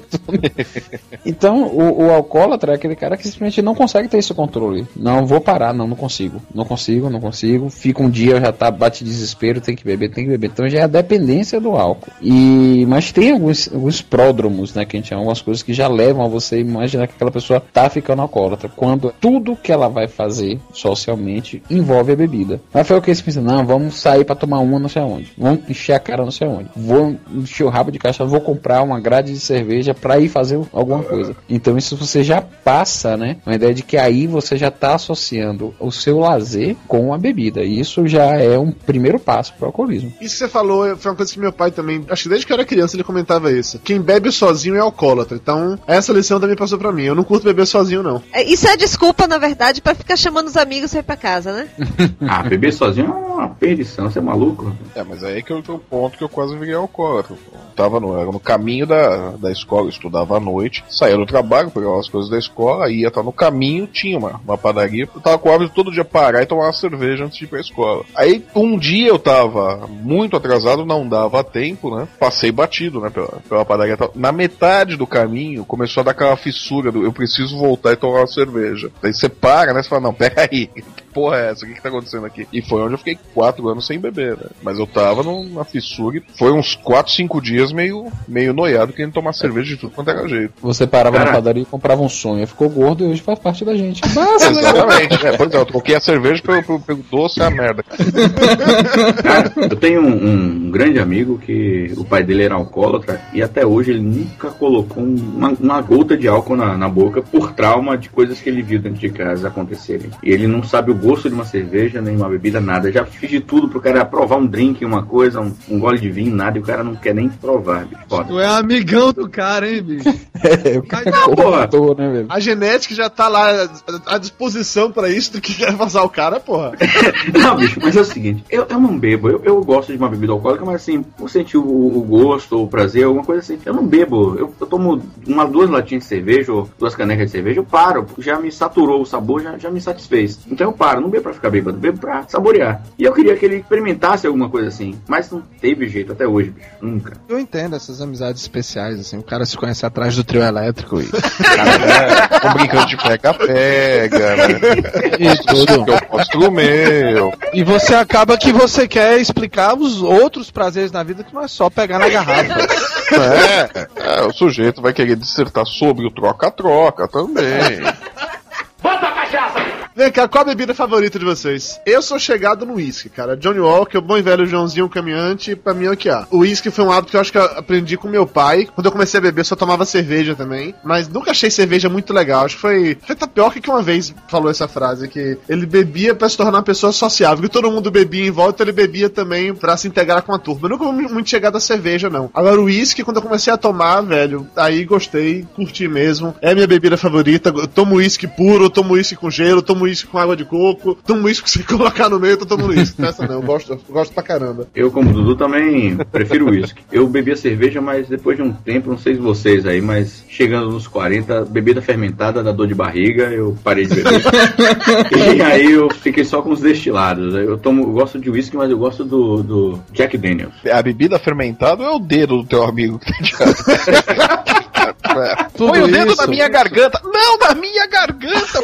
<laughs> então, o, o alcoólatra é aquele cara que simplesmente não consegue ter esse controle. Não, vou parar, não, não consigo. Não consigo, não consigo. Fica um dia, já tá, bate desespero, tem que beber, tem que beber. Então já é a dependência do álcool. E, mas tem alguns, alguns pródromos, né, que a gente chama, algumas coisas que já levam a você imaginar que aquela pessoa tá ficando alcoólatra. Quando tudo que ela vai fazer socialmente envolve a bebida. Mas foi o que eles pensam, não, vamos sair pra tomar uma não sei aonde. Vamos encher a cara não sei aonde. Vou encher o rabo de caixa, vou comprar uma grade de cerveja pra ir fazer alguma coisa. Então isso você já passa, né? Uma ideia de que aí você já tá associando o seu lazer com a bebida. E isso já é um primeiro passo pro alcoolismo. Isso que você falou foi uma coisa que meu pai também, acho que desde que eu era criança ele comentava isso. Quem bebe sozinho é alcoólatra. Então, essa lição também passou pra mim. Eu não curto beber sozinho, não. É, Isso é desculpa, na verdade, pra ficar chamando os amigos pra ir pra casa, né? <laughs> Ah, beber sozinho é uma perdição, você é maluco? É, mas aí que eu tenho o ponto que eu quase virei alcoólatra. Eu Tava no, era no caminho da, da escola, eu estudava à noite, saía do trabalho, pegava as coisas da escola, ia, tá no caminho, tinha uma, uma padaria, eu tava com o hábito todo dia parar e tomar uma cerveja antes de ir pra escola. Aí um dia eu tava muito atrasado, não dava tempo, né? Passei batido, né, pela, pela padaria. Na metade do caminho começou a dar aquela fissura do eu preciso voltar e tomar uma cerveja. Aí você para, né? Você fala, não, pera aí, que porra é essa? O que, que tá acontecendo aqui? E foi onde eu fiquei quatro anos sem beber, né? Mas eu tava numa fissura e foi uns quatro, cinco dias meio, meio noiado querendo tomar cerveja de tudo quanto era jeito. Você parava na Cara. padaria e comprava um sonho. Ficou gordo e hoje faz parte da gente. Massa, né? Exatamente, né? Pois é, eu troquei a cerveja pelo, pelo, pelo doce e a merda. Cara, eu tenho um, um grande amigo que o pai dele era alcoólatra e até hoje ele nunca colocou uma, uma gota de álcool na, na boca por trauma de coisas que ele viu dentro de casa E ele não sabe o gosto de uma cerveja, nem uma bebida, nada. Já fiz de tudo pro cara provar um drink, uma coisa, um, um gole de vinho, nada, e o cara não quer nem provar, bicho. Foda. Tu é amigão do cara, hein, bicho? <laughs> É, o cara Não, porra. né, velho? A genética já tá lá à disposição pra isso do que quer passar o cara, porra. <laughs> Não, bicho, mas é o seguinte, eu, eu não bebo, eu, eu gosto de uma bebida alcoólica, mas assim, por sentir o, o gosto, o prazer, alguma coisa assim, eu não bebo. Eu, eu tomo uma, duas latinhas de cerveja ou duas canecas de cerveja, eu paro, porque já me saturou o sabor, já, já me satisfez. Então eu paro, não bebo pra ficar bêbado, bebo pra saborear. E eu queria que ele experimentasse alguma coisa assim, mas não teve jeito até hoje, bicho, nunca. Eu entendo essas amizades especiais, assim, o cara se conhece atrás do trio elétrico e. <laughs> É, tô brincando de pega-pega, <laughs> né? e tudo. Eu mostro o meu. E você acaba que você quer explicar os outros prazeres na vida que não é só pegar na garrafa. É, é, o sujeito vai querer dissertar sobre o troca-troca também. Vem cá, qual a bebida favorita de vocês? Eu sou chegado no uísque, cara. Johnny Walker, o bom e velho Joãozinho caminhante, pra mim é o que há. O uísque foi um hábito que eu acho que eu aprendi com meu pai. Quando eu comecei a beber, eu só tomava cerveja também. Mas nunca achei cerveja muito legal. Acho que foi, foi Tapioca que uma vez falou essa frase, que ele bebia pra se tornar uma pessoa sociável. Que todo mundo bebia em volta, ele bebia também pra se integrar com a turma. Eu nunca fui muito chegado a cerveja, não. Agora o uísque, quando eu comecei a tomar, velho, aí gostei, curti mesmo. É minha bebida favorita. Eu tomo uísque puro, tomo uísque com gelo, tomo uísque com água de coco, tomo uísque que você <laughs> colocar no meio, eu tô tomando uísque. Essa não, eu gosto, eu gosto pra caramba. Eu, como Dudu, também prefiro uísque. Eu bebia cerveja, mas depois de um tempo, não sei se vocês aí, mas chegando nos 40, bebida fermentada dá dor de barriga, eu parei de beber. <laughs> e aí eu fiquei só com os destilados. Eu tomo, eu gosto de uísque, mas eu gosto do, do Jack Daniels. A bebida fermentada é o dedo do teu amigo que tá de <laughs> Tudo Põe o dedo isso. na minha garganta. Não, na minha garganta.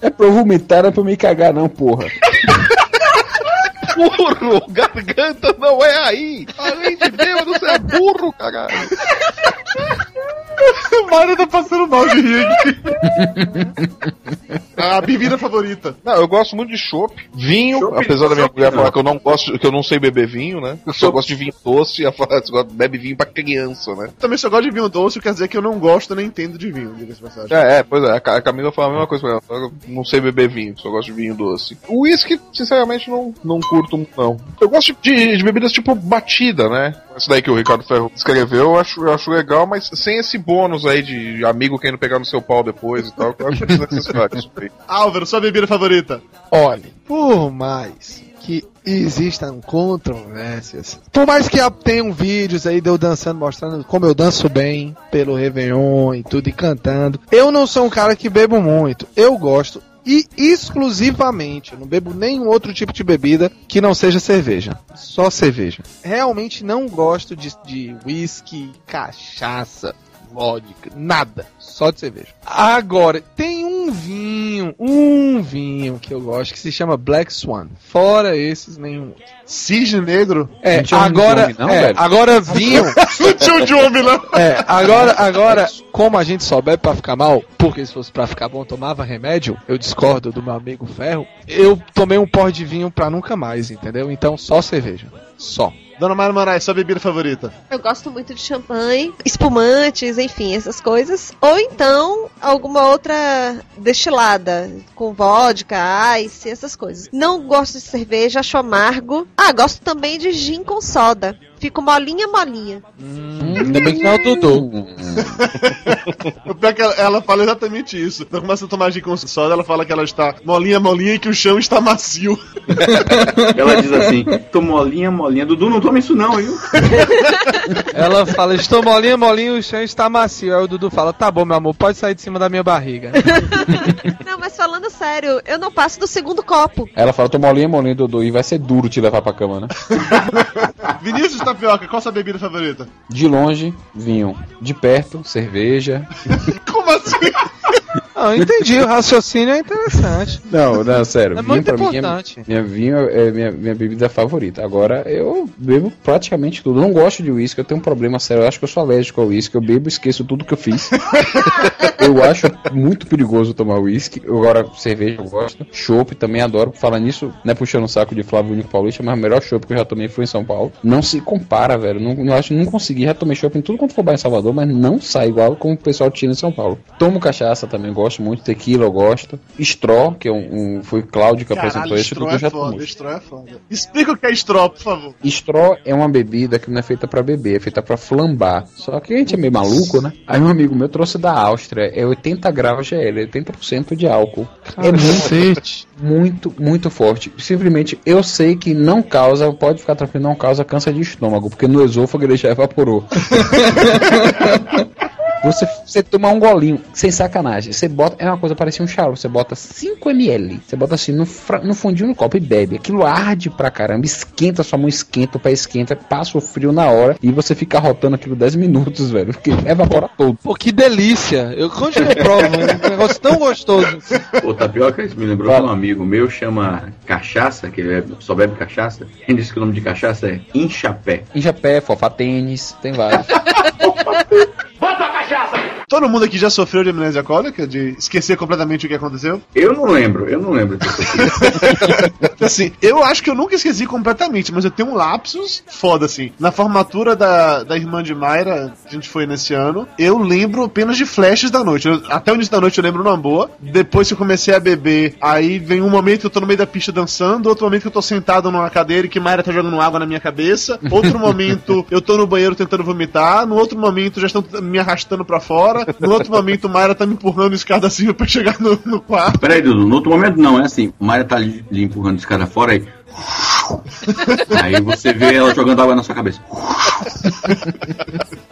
É pra eu vomitar, não é pra eu me cagar, não, porra. burro. Garganta não é aí. Além de Deus, você é burro, caralho. O Mário tá passando mal de rir aqui. <laughs> a bebida favorita. Não, eu gosto muito de chopp, vinho, Chopp- apesar da minha mulher não. falar que eu não gosto, que eu não sei beber vinho, né? Eu só gosto de vinho doce, e ela fala que bebe vinho pra criança, né? Também só gosto de vinho doce, quer dizer que eu não gosto nem entendo de vinho, diga-se de passagem. É, é, pois é, a Ca- a Camila fala a mesma coisa pra ela, fala eu não sei beber vinho, só gosto de vinho doce. O uísque, sinceramente, não, não curto muito, não. Eu gosto de, de bebidas tipo batida, né? Essa daí que o Ricardo Ferro escreveu, eu acho, eu acho legal, mas sem esse bônus aí de amigo querendo pegar no seu pau depois e tal, eu acho desnecessário isso aí. <laughs> Álvaro, sua bebida favorita? Olha, por mais que existam controvérsias, por mais que tenham vídeos aí de eu dançando, mostrando como eu danço bem pelo Réveillon e tudo, e cantando, eu não sou um cara que bebo muito. Eu gosto e exclusivamente, eu não bebo nenhum outro tipo de bebida que não seja cerveja. Só cerveja. Realmente não gosto de, de whisky, cachaça, vodka, nada. Só de cerveja. Agora, tem um vinho, um vinho que eu gosto que se chama Black Swan. Fora esses, nenhum outro. Cisne negro? É, Não tinha um agora, nome, não, é, agora vinho. <laughs> Não tinha um de homem, não. É, agora, agora, como a gente só bebe pra ficar mal, porque se fosse pra ficar bom, tomava remédio, eu discordo do meu amigo Ferro, eu tomei um pó de vinho pra nunca mais, entendeu? Então só cerveja. Só. Dona Mara Moraes, sua bebida favorita? Eu gosto muito de champanhe, espumantes, enfim, essas coisas. Ou então alguma outra destilada, com vodka, ice, essas coisas. Não gosto de cerveja, acho amargo. Ah, gosto também de gin com soda. Fico molinha, molinha. Ainda bem que não é o Dudu. O pior é que ela, ela fala exatamente isso. Quando começa a tomar gin com soda, ela fala que ela está molinha, molinha e que o chão está macio. <laughs> Ela diz assim: tô molinha, molinha. Dudu, não toma isso não, viu? <laughs> Ela fala, estou molinha, molinha, o chão está macio. Aí o Dudu fala, tá bom, meu amor, pode sair de cima da minha barriga. <laughs> Falando sério, eu não passo do segundo copo. Ela fala, tô molinha, molinha, Dodô, e vai ser duro te levar pra cama, né? <laughs> Vinícius Tapioca, qual sua bebida favorita? De longe, vinho. De perto, cerveja. <laughs> Como assim? <laughs> Ah, eu entendi, o raciocínio é interessante. <laughs> Não, não, sério. É vinho muito pra mim é- importante. minha vinho é minha, minha bebida favorita. Agora, eu bebo praticamente tudo. Não gosto de uísque, eu tenho um problema sério. Eu acho que eu sou alérgico ao uísque. Eu bebo e esqueço tudo que eu fiz. <laughs> eu acho muito perigoso tomar uísque. Agora, cerveja eu gosto. Chopp também adoro. Falar nisso, não é puxando o saco de Flávio Único Paulista, mas o melhor chopp que eu já tomei foi em São Paulo. Não se compara, velho. Não, eu acho que não consegui. Já tomei chopp em tudo quanto for bar em Salvador, mas não sai igual como o pessoal tira em São Paulo. Tomo cachaça também, gosto muito. Tequila eu gosto. Straw, que é um, um- foi o Cláudio que apresentou Caralho, esse, Straw eu é já foda. Straw é foda. Explica o que é Straw, por favor. Straw é uma bebida que não é feita pra beber, é feita pra flambar. Só que a gente é meio maluco, né? Aí um amigo meu trouxe da Áustria, é 80 graus GL, 80% de álcool. é muito, muito, muito forte. Simplesmente eu sei que não causa, pode ficar tranquilo, não causa câncer de estômago, porque no esôfago ele já evaporou. <laughs> Você, você tomar um golinho, sem sacanagem, você bota, é uma coisa parecia um charuto, você bota 5ml, você bota assim no, no fundinho no copo e bebe. Aquilo arde pra caramba, esquenta, sua mão esquenta, o pé esquenta, passa o frio na hora e você fica rotando aquilo 10 minutos, velho, porque evapora todo. Pô, que delícia. Eu continuo provo, um negócio tão gostoso. Ô, Tapioca, isso me lembrou que um amigo meu chama cachaça, que ele só bebe cachaça. Ele disse que o nome de cachaça é Inchapé. Em Japé, fofa tênis, tem <laughs> vários. Todo mundo aqui já sofreu de amnésia alcoólica? De esquecer completamente o que aconteceu? Eu não lembro, eu não lembro. <laughs> Assim, eu acho que eu nunca esqueci completamente, mas eu tenho um lapsus foda, assim. Na formatura da, da irmã de Mayra, a gente foi nesse ano, eu lembro apenas de flashes da noite. Eu- até o início da noite eu lembro numa boa. Depois que eu comecei a beber, aí vem um momento que eu tô no meio da pista dançando, outro momento que eu tô sentado numa cadeira e que Mayra tá jogando água na minha cabeça, outro momento <laughs> eu tô no banheiro tentando vomitar, no outro momento já estão me arrastando pra fora, no outro momento Mayra tá me empurrando escada acima pra chegar no, no quarto. Peraí, Dudu, no outro momento não, é assim, Maria tá lhe, empurrando escada fora aí. Aí você vê ela jogando água na sua cabeça.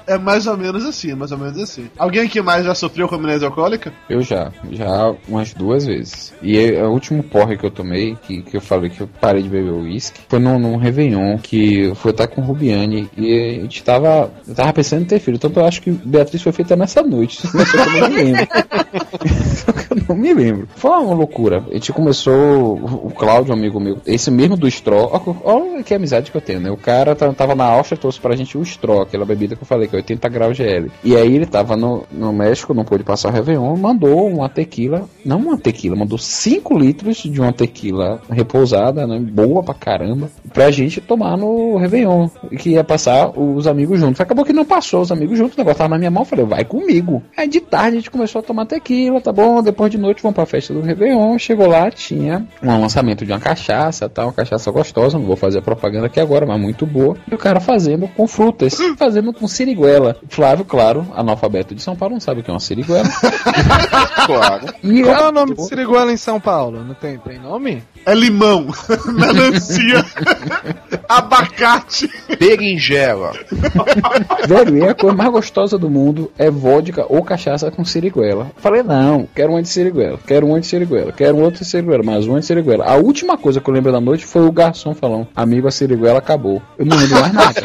É mais ou menos assim, mais ou menos assim. Alguém aqui mais já sofreu com amnésia alcoólica? Eu já, já umas duas vezes. E é- o último porre que eu tomei, que, que eu falei que eu parei de beber uísque, foi num, num Réveillon, que eu fui estar com o Rubiane e a gente tava, eu tava pensando em ter filho. Então eu acho que Beatriz foi feita nessa noite. <laughs> Só que eu não me lembro. <laughs> Só que eu não me lembro. Foi uma loucura. A gente começou, o o Cláudio, um amigo meu, esse mesmo do Straw, olha que amizade que eu tenho, né? O cara tá- tava na Áustria, trouxe pra gente o Straw, aquela bebida que eu falei, que é 80 graus GL. E aí ele tava no, no México, não pôde passar o Réveillon, mandou uma tequila, não uma tequila, mandou 5 litros de uma tequila repousada, né? Boa pra caramba, pra gente tomar no Réveillon. E que ia passar os amigos juntos. Acabou que não passou os amigos juntos, o negócio tava na minha mão, eu falei, vai comigo. Aí de tarde a gente começou a tomar tequila, tá bom? Depois de noite vamos pra festa do Réveillon. Chegou lá, tinha um lançamento de uma cachaça, tá? Cachaça gostosa, não vou fazer a propaganda aqui agora, mas muito boa. E o cara fazendo com frutas, fazendo com siriguela. Flávio, claro, analfabeto de São Paulo, não sabe o que é uma siriguela. <laughs> Claro. E Qual é o nome de Siriguela em São Paulo? Não tem, tem nome? É limão, <laughs> melancia, <laughs> abacate. Berinjela. Velho, e a coisa mais gostosa do mundo é vodka ou cachaça com siriguela. Falei, não, quero uma de siriguela, quero uma de siriguela, quero outra de siriguela, mais uma de siriguela. A última coisa que eu lembro da noite foi o garçom falando, amigo, a siriguela acabou. Eu não lembro mais nada.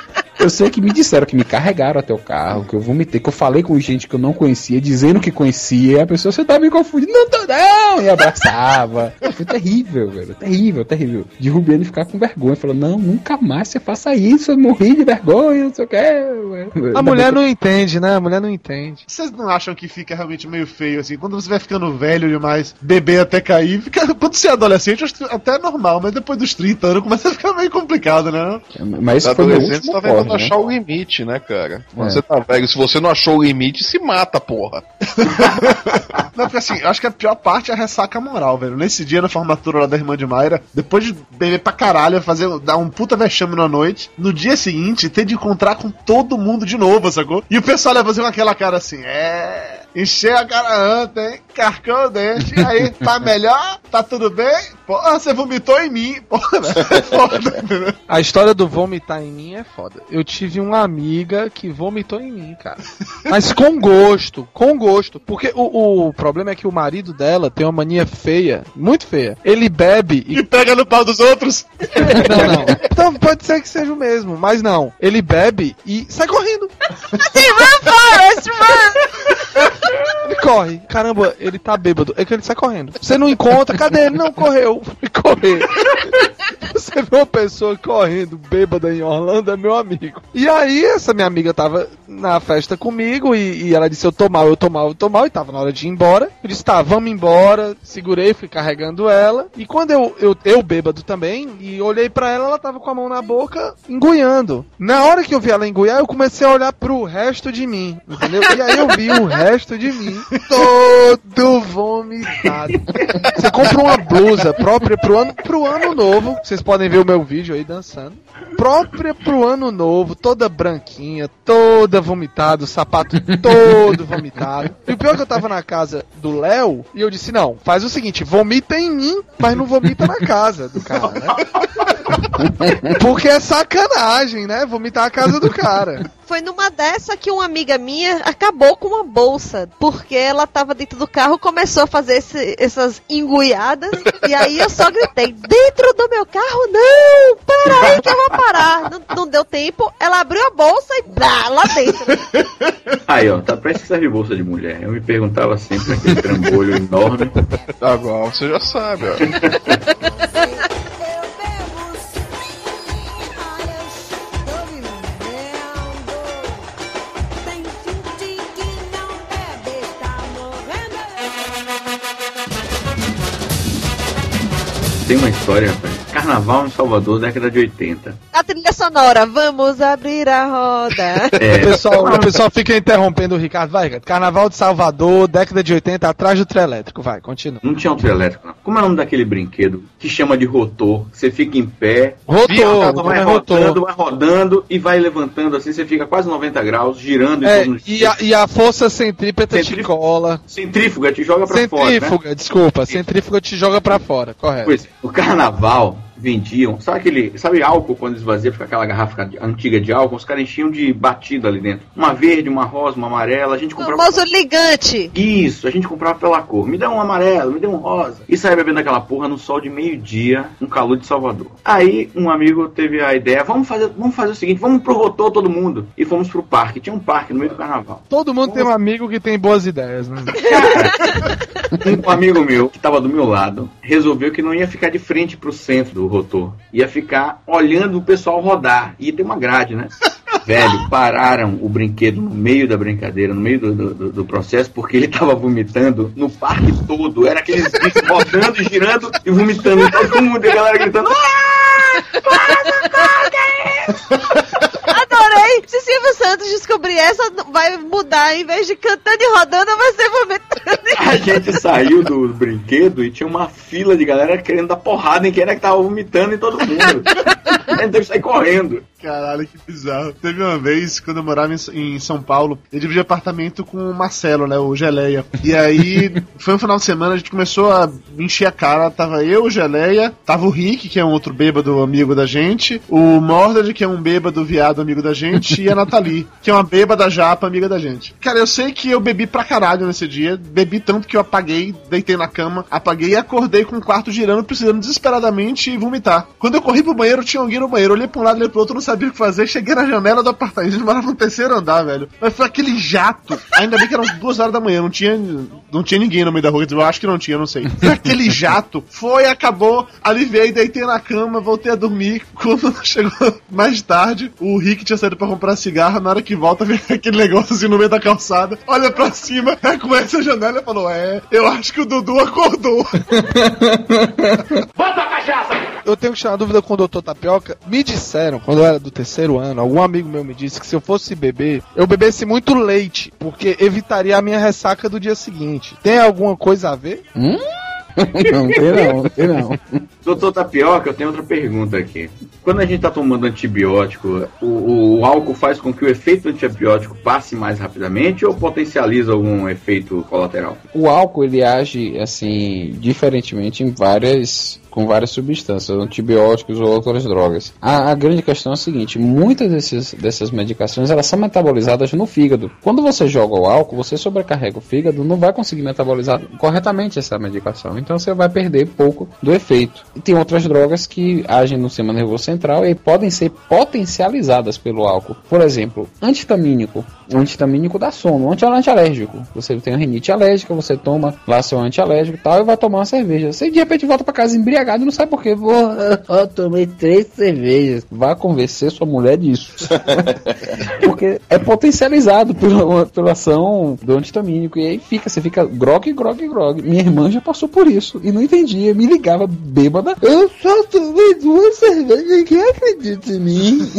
<laughs> Eu sei que me disseram que me carregaram até o carro, que eu vomitei, que eu falei com gente que eu não conhecia, dizendo que conhecia, e a pessoa, você tá me confundindo, não tô não, e abraçava. Foi terrível, velho, terrível, terrível. De Rubiane ficar com vergonha, falando, não, nunca mais você faça isso, eu morri de vergonha, não sei o que. A mulher não entende, né? A mulher não entende. Vocês não acham que fica realmente meio feio assim? Quando você vai ficando velho demais, beber até cair, fica... quando você é adolescente, acho que até é normal, mas depois dos 30 anos começa a ficar meio complicado, né? Mas isso foi meu último tá tentando né? achar o limite, né, cara? Quando É. você tá velho, se você não achou o limite, se mata, porra. <laughs> Não, porque assim, eu acho que a pior parte é a ressaca moral, velho. Nesse dia, na formatura lá da irmã de Mayra, depois de beber pra caralho, fazer, dar um puta vexame na noite, no dia seguinte, ter de encontrar com todo mundo de novo, sacou? E o pessoal ia fazer com aquela cara assim, é... Encher a cara ontem, carcou o dente, aí tá melhor? Tá tudo bem? Porra, você vomitou em mim. Porra, velho, é <laughs> foda, entendeu? A história do vomitar em mim é foda. Eu tive uma amiga que vomitou em mim, cara. Mas com gosto, com gosto. Porque o, o problema é que o marido dela tem uma mania feia, muito feia. Ele bebe e E pega no pau dos outros. Não, não. Então pode ser que seja o mesmo, mas não. Ele bebe e sai correndo. Ele corre. Caramba, ele tá bêbado. É que ele sai correndo. Você não encontra, cadê ele? Não, correu. Correr. Você vê uma pessoa correndo bêbada em Orlando, é meu amigo. E aí, essa minha amiga tava na festa comigo e, e ela disse: Eu tô mal, eu tô mal, eu tô mal. E tava na hora de ir embora. Eu disse: Tá, vamos embora. Segurei, fui carregando ela. E quando eu, eu, eu bêbado também, e olhei pra ela, ela tava com a mão na boca, engoiando. Na hora que eu vi ela engoiar, eu comecei a olhar pro resto de mim, entendeu? E aí eu vi o resto de mim todo vomitado. Você compra uma blusa própria pro ano, pro ano novo. Vocês podem ver o meu vídeo aí dançando. Própria pro ano novo, toda branquinha, toda vomitada, o sapato todo vomitado. E o pior é que eu tava na casa do Léo e eu disse: Não, faz o seguinte, vomita em mim, mas não vomita na casa do cara, né? Porque é sacanagem, né? Vomitar a casa do cara. Foi numa dessa que uma amiga minha acabou com uma bolsa, porque ela tava dentro do carro, começou a fazer esse- essas enguiadas, e aí eu só gritei, dentro do meu carro, não! Para aí que eu vou parar! Não, não deu tempo, ela abriu a bolsa e blá, lá dentro. Aí, ó, tá parece que serve bolsa de mulher. Eu me perguntava sempre aquele trambolho enorme. Agora você já sabe, ó. <laughs> tem uma história, rapaz. Carnaval em Salvador, década de 80. A trilha sonora, vamos abrir a roda. É, O pessoal, o pessoal fica interrompendo o Ricardo. Vai, Ricardo. Carnaval de Salvador, década de 80, atrás do trio elétrico. Vai, continua. não tinha um trio elétrico, não. Como é o nome daquele brinquedo que chama de rotor? Você fica em pé, Rotor, vai vai rodando, rotor. vai rodando e vai levantando assim, você fica quase 90 graus, girando É, e, a, e a força centrípeta te Centrífuga. cola. Centrífuga te joga pra fora. Né? Centrífuga, desculpa. Centrífuga te joga pra fora, correto. Pois, no carnaval vendiam, sabe aquele, sabe álcool quando esvazia, fica aquela garrafa antiga de álcool, os caras enchiam de batida ali dentro. Uma verde, uma rosa, uma amarela, a gente O comprava famoso ligante. Isso, a gente comprava pela cor. Me dá um amarelo, me dá um rosa. E saía bebendo aquela porra no sol de meio-dia, um calor de Salvador. Aí um amigo teve a ideia, vamos fazer, vamos fazer o seguinte, vamos pro rotor todo mundo. E fomos pro parque. Tinha um parque no meio do carnaval. Todo mundo tem um amigo que tem boas ideias, né? <laughs> Um amigo meu, que tava do meu lado, resolveu que não ia ficar de frente pro centro do rotor. Ia ficar olhando o pessoal rodar. Ia ter uma grade, né? <laughs> Velho, pararam o brinquedo no meio da brincadeira, no meio do, do- do- processo, porque ele tava vomitando no parque todo. Era aqueles bichos rodando, girando e vomitando. E todo mundo, e a galera gritando. "Ah!" Se Silvio Santos descobrir essa, vai mudar. Em vez de cantando e rodando, vai ser vomitando. <laughs> A gente saiu do brinquedo e tinha uma fila de galera querendo dar porrada em quem era que tava vomitando em todo mundo. A gente teve que sair correndo. Caralho, que bizarro. Teve uma vez, quando eu morava em, em São Paulo, eu dividi apartamento com o Marcelo, né, o Geleia. E aí, <laughs> foi um final de semana, a gente começou a encher a cara. Tava eu, o Geleia, tava o Rick, que é um outro bêbado amigo da gente, o Mordred, que é um bêbado viado amigo da gente, e a Nathalie, que é uma bêbada japa amiga da gente. Cara, eu sei que eu bebi pra caralho nesse dia, bebi tanto que eu apaguei, deitei na cama, apaguei e acordei com o quarto girando, precisando desesperadamente vomitar. Quando eu corri pro banheiro, tinha alguém no banheiro, olhei pra um lado, olhei pro outro, não sabia o que fazer, cheguei na janela do apartamento, gente morava no terceiro andar, velho. Mas foi aquele jato, ainda bem que eram duas horas da manhã, não tinha, não tinha ninguém no meio da rua, eu acho que não tinha, não sei. Foi aquele jato, foi, acabou, aliviei, deitei na cama, voltei a dormir, quando <laughs> chegou mais tarde, o Rick tinha saído pra comprar cigarro, na hora que volta, <laughs> vem aquele negócio assim no meio da calçada, olha pra cima, reconhece a janela e falou, é, eu acho que o Dudu acordou. <laughs> Eu tenho que tirar uma dúvida com o Dr. Tapioca. Me disseram, quando eu era do terceiro ano, algum amigo meu me disse que se eu fosse beber, eu bebesse muito leite, porque evitaria a minha ressaca do dia seguinte. Tem alguma coisa a ver? Hum? <laughs> não, tem não, tem não. Doutor Tapioca, eu tenho outra pergunta aqui. Quando a gente tá tomando antibiótico, o, o- o álcool faz com que o efeito do antibiótico passe mais rapidamente ou potencializa algum efeito colateral? O álcool ele age assim diferentemente em várias com várias substâncias, antibióticos ou outras drogas. A, a grande questão é a seguinte: muitas desses, dessas medicações elas são metabolizadas no fígado. Quando você joga o álcool, você sobrecarrega o fígado, não vai conseguir metabolizar corretamente essa medicação. Então você vai perder pouco do efeito. E tem outras drogas que agem no sistema nervoso central e podem ser potencializadas pelo álcool. Por exemplo, antihistamínico. O antihistamínico dá sono, anti- antialérgico. Você tem uma rinite alérgica, você toma lá seu antialérgico e tal, e vai tomar uma cerveja. Você de repente volta pra casa embriagado e não sabe por quê. Pô, <laughs> eu tomei três cervejas. Vá convencer sua mulher disso. <laughs> Porque é potencializado pela, pela ação do antihistamínico. E aí fica, você fica grog, grog, grog. Minha irmã já passou por isso e não entendia. Me ligava bêbada. Eu só tomei duas cervejas. Ninguém acredita em mim.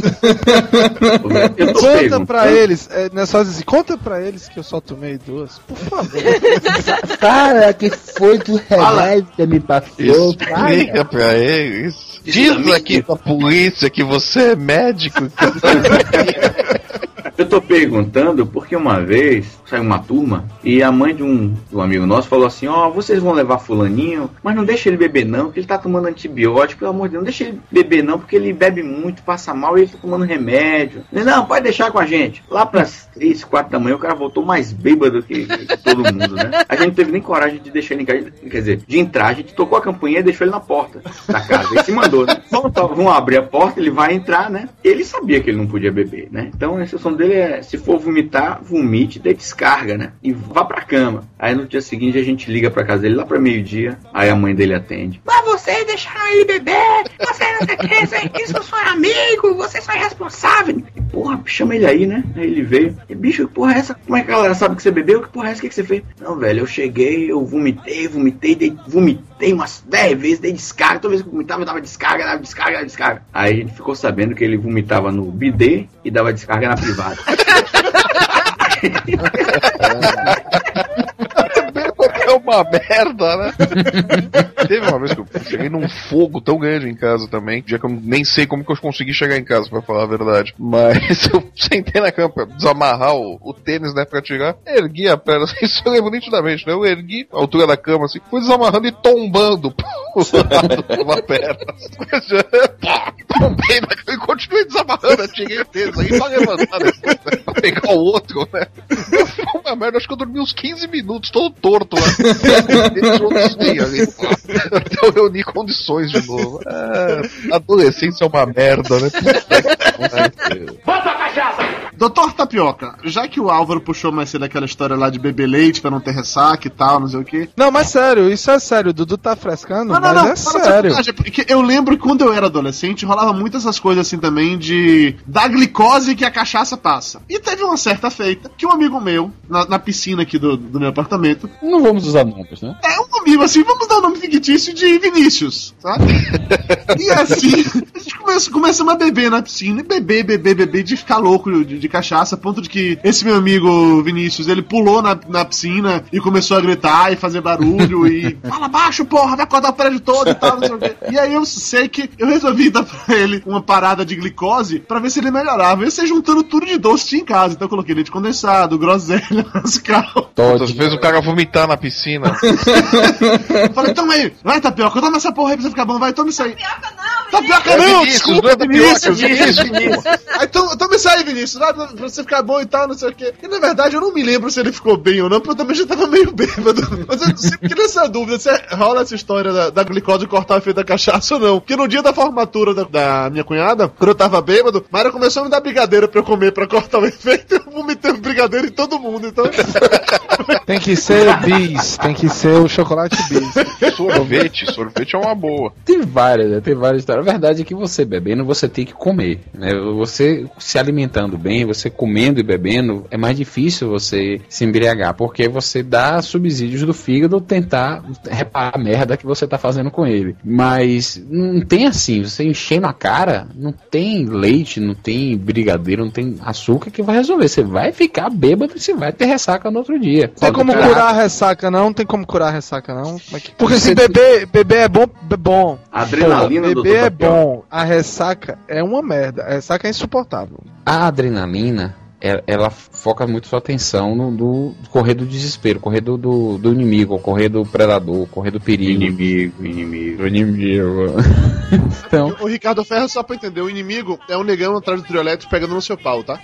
Conta pra eles, é, não é só dizer, conta pra eles que eu só tomei duas, por favor. <laughs> Cara, que foi do remédio que me passou? Cara. Explica pra eles. Diz aqui pra polícia que você é médico. <laughs> Eu tô perguntando porque uma vez saiu uma turma e a mãe de um, de um amigo nosso falou assim: Ó, vocês vão levar Fulaninho, mas não deixa ele beber não, porque ele tá tomando antibiótico, pelo amor de Deus, não deixa ele beber não, porque ele bebe muito, passa mal e ele tá tomando remédio. Eu, Não, pode deixar com a gente. Lá pras 3, 4 da manhã o cara voltou mais bêbado que, que todo mundo, né? A gente não teve nem coragem de deixar ele em casa, quer dizer, de entrar, a gente tocou a campainha e deixou ele na porta da casa. Ele se mandou, né? Vamos abrir a porta, ele vai entrar, né? Ele sabia que ele não podia beber, né? Então a instrução dele é: se for vomitar, vomite, dê descarga, né? E vá pra cama. Aí no dia seguinte a gente liga pra casa dele lá pra meio-dia. Aí a mãe dele atende. Mas vocês deixaram ele beber, você não o que, isso eu sou amigo, vocês são irresponsáveis. porra, chama ele aí, né? Aí ele veio. E, bicho, que porra é essa? Como é que a galera sabe que você bebeu? Que porra é essa? O que, que você fez? Não, velho, eu cheguei, eu vomitei, vomitei, dei, vomitei umas 10 vezes, dei descarga. Toda vez que eu vomitava, eu dava descarga, dava descarga, dava descarga. Aí a gente ficou sabendo que ele vomitava no bidê e dava descarga na privada. <laughs> É <laughs> uma merda, né? <laughs> Teve uma vez que eu cheguei num fogo tão grande em casa também, dia que eu nem sei como que eu consegui chegar em casa, pra falar a verdade. Mas <laughs> eu sentei na cama pra desamarrar o, o tênis, né, pra tirar, ergui a perna, <laughs> isso eu lembro nitidamente, né? Eu ergui a altura da cama, assim, fui desamarrando e tombando pro lado uma perna. Tombei na cama e continuei desamarrando, tirei o tênis aí pra levantar né, pra pegar o outro, né? Foi uma merda, acho que eu dormi uns 15 minutos, todo torto lá. ali. Até eu reuni condições de novo. É, adolescência é uma merda, né? Doutor Tapioca, já que o Álvaro puxou mais cedo aquela história lá de beber leite pra não ter ressaca e tal, não sei o quê. Não, mas sério, isso é sério. O Dudu tá frescando, Não, não, mas não, é sério. Porque eu lembro que quando eu era adolescente, rolava muitas essas coisas assim também de da glicose que a cachaça passa. E teve uma certa feita que um amigo meu, na, na piscina aqui do, do meu apartamento, Não vamos usar nomes, né? é um amigo assim, vamos dar o nome fictício de Vinícius, sabe? e assim, a gente começa, começamos a beber na piscina, e beber, beber, beber, de ficar louco de, de cachaça, a ponto de que esse meu amigo Vinícius, ele pulou na, na piscina e começou a gritar e fazer barulho e <laughs> fala baixo, porra, vai acordar o prédio todo e tal, não sei o quê. E aí eu sei que eu resolvi dar pra ele uma parada de glicose pra ver se ele melhorava. Eu sei juntando tudo de doce tinha em casa. Então eu coloquei leite condensado, groselha, <laughs> mascal. Quantas vezes o cara vomitar na piscina? <laughs> Eu Falei, toma aí, vai tapioca, toma essa porra aí pra você ficar bom, vai, toma isso aí. Tapioca não, Vinícius, desculpa, não é tapioca, Vinícius. Vinícius. Aí toma, toma isso aí, Vinícius, pra pra você ficar bom e tal, não sei o quê. E na verdade eu não me lembro se ele ficou bem ou não, porque eu também já tava meio bêbado. Mas eu sempre fiquei nessa dúvida se rola essa história da, da glicose cortar o efeito da cachaça ou não. Porque no dia da formatura da, da minha cunhada, quando eu tava bêbado, Mayra começou a me dar brigadeiro pra eu comer pra cortar o efeito, <laughs> eu vomitei brigadeiro em todo mundo, então... Tem que ser bis, tem que ser o chocolate bis. sorvete, sorvete é uma boa. Tem várias, né? Tem várias histórias. A verdade é que você bebendo, você tem que comer. Né? Você se alimentando bem, você comendo e bebendo, é mais difícil você se embriagar, porque você dá subsídios do fígado tentar reparar a merda que você tá fazendo com ele. Mas não tem assim, você enchendo a cara, não tem leite, não tem brigadeiro, não tem açúcar que vai resolver. Você vai ficar bêbado e você vai ter ressaca no outro dia. Tem como curar a ressaca, não? Tem como curar a ressaca, não? Porque se beber, beber é bom, é bom. Adrenalina, Pô, doutor Beber é. Bom. A ressaca é uma merda. A ressaca é insuportável. A adrenalina, ela, ela foca muito sua atenção no do correr do desespero, correr do, do, do inimigo, correr do predador, correr do perigo. Inimigo, inimigo. Inimigo. <laughs> então, O Ricardo Ferro, só pra entender, o inimigo é um negão atrás do trio elétrico pegando no seu pau, tá?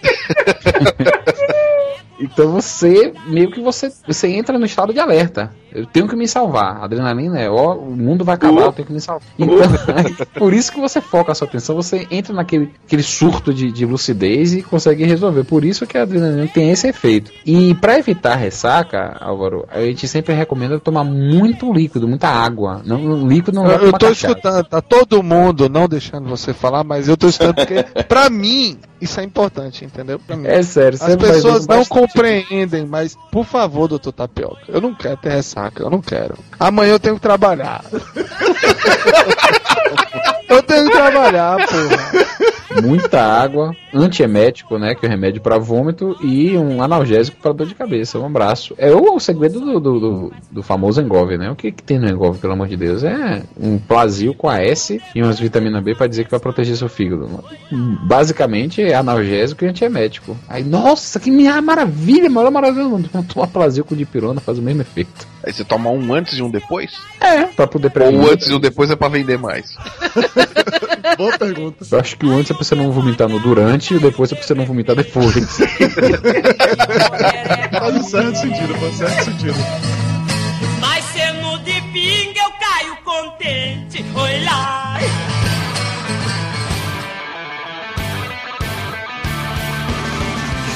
<laughs> então você, meio que você, você entra no estado de alerta. Eu tenho que me salvar. A adrenalina é, ó, o mundo vai acabar, eu tenho que me salvar. Então, <laughs> por isso que você foca a sua atenção, você entra naquele aquele surto de, de lucidez e consegue resolver. Por isso que a adrenalina tem esse efeito. E para evitar ressaca, Álvaro, a gente sempre recomenda tomar muito líquido, muita água. Não, líquido não Eu, dá eu tô cachaça. escutando, tá todo mundo não deixando você falar, mas eu tô escutando porque, <laughs> pra mim, isso é importante, entendeu? É sério, As pessoas não compreendem, mas por favor, doutor Tapioca, eu não quero ter ressaca, eu não quero. Amanhã eu tenho que trabalhar. <laughs> eu tenho que trabalhar, porra. muita água, antiemético, né, que é o remédio para vômito e um analgésico para dor de cabeça, um abraço. É o, o segredo do, do, do- do famoso Engove, né? O que, que tem no Engove, pelo amor de Deus? É um Plasil com a S e umas vitamina B para dizer que vai proteger seu fígado. Basicamente é analgésico e antiemético. Aí, nossa, que maravilha, maior maravilha do mundo. <laughs> Tomar Plasil com dipirona faz o mesmo efeito. Aí você toma um antes e um depois? É, para poder Ou prevenir. o antes e o depois é pra vender mais? <laughs> Boa pergunta. Eu acho que o antes é pra você não vomitar no durante e o depois é pra você não vomitar depois. <laughs> Faz um certo sentido, faz um certo sentido. Mas sendo de pinga eu caio contente. Oi lá.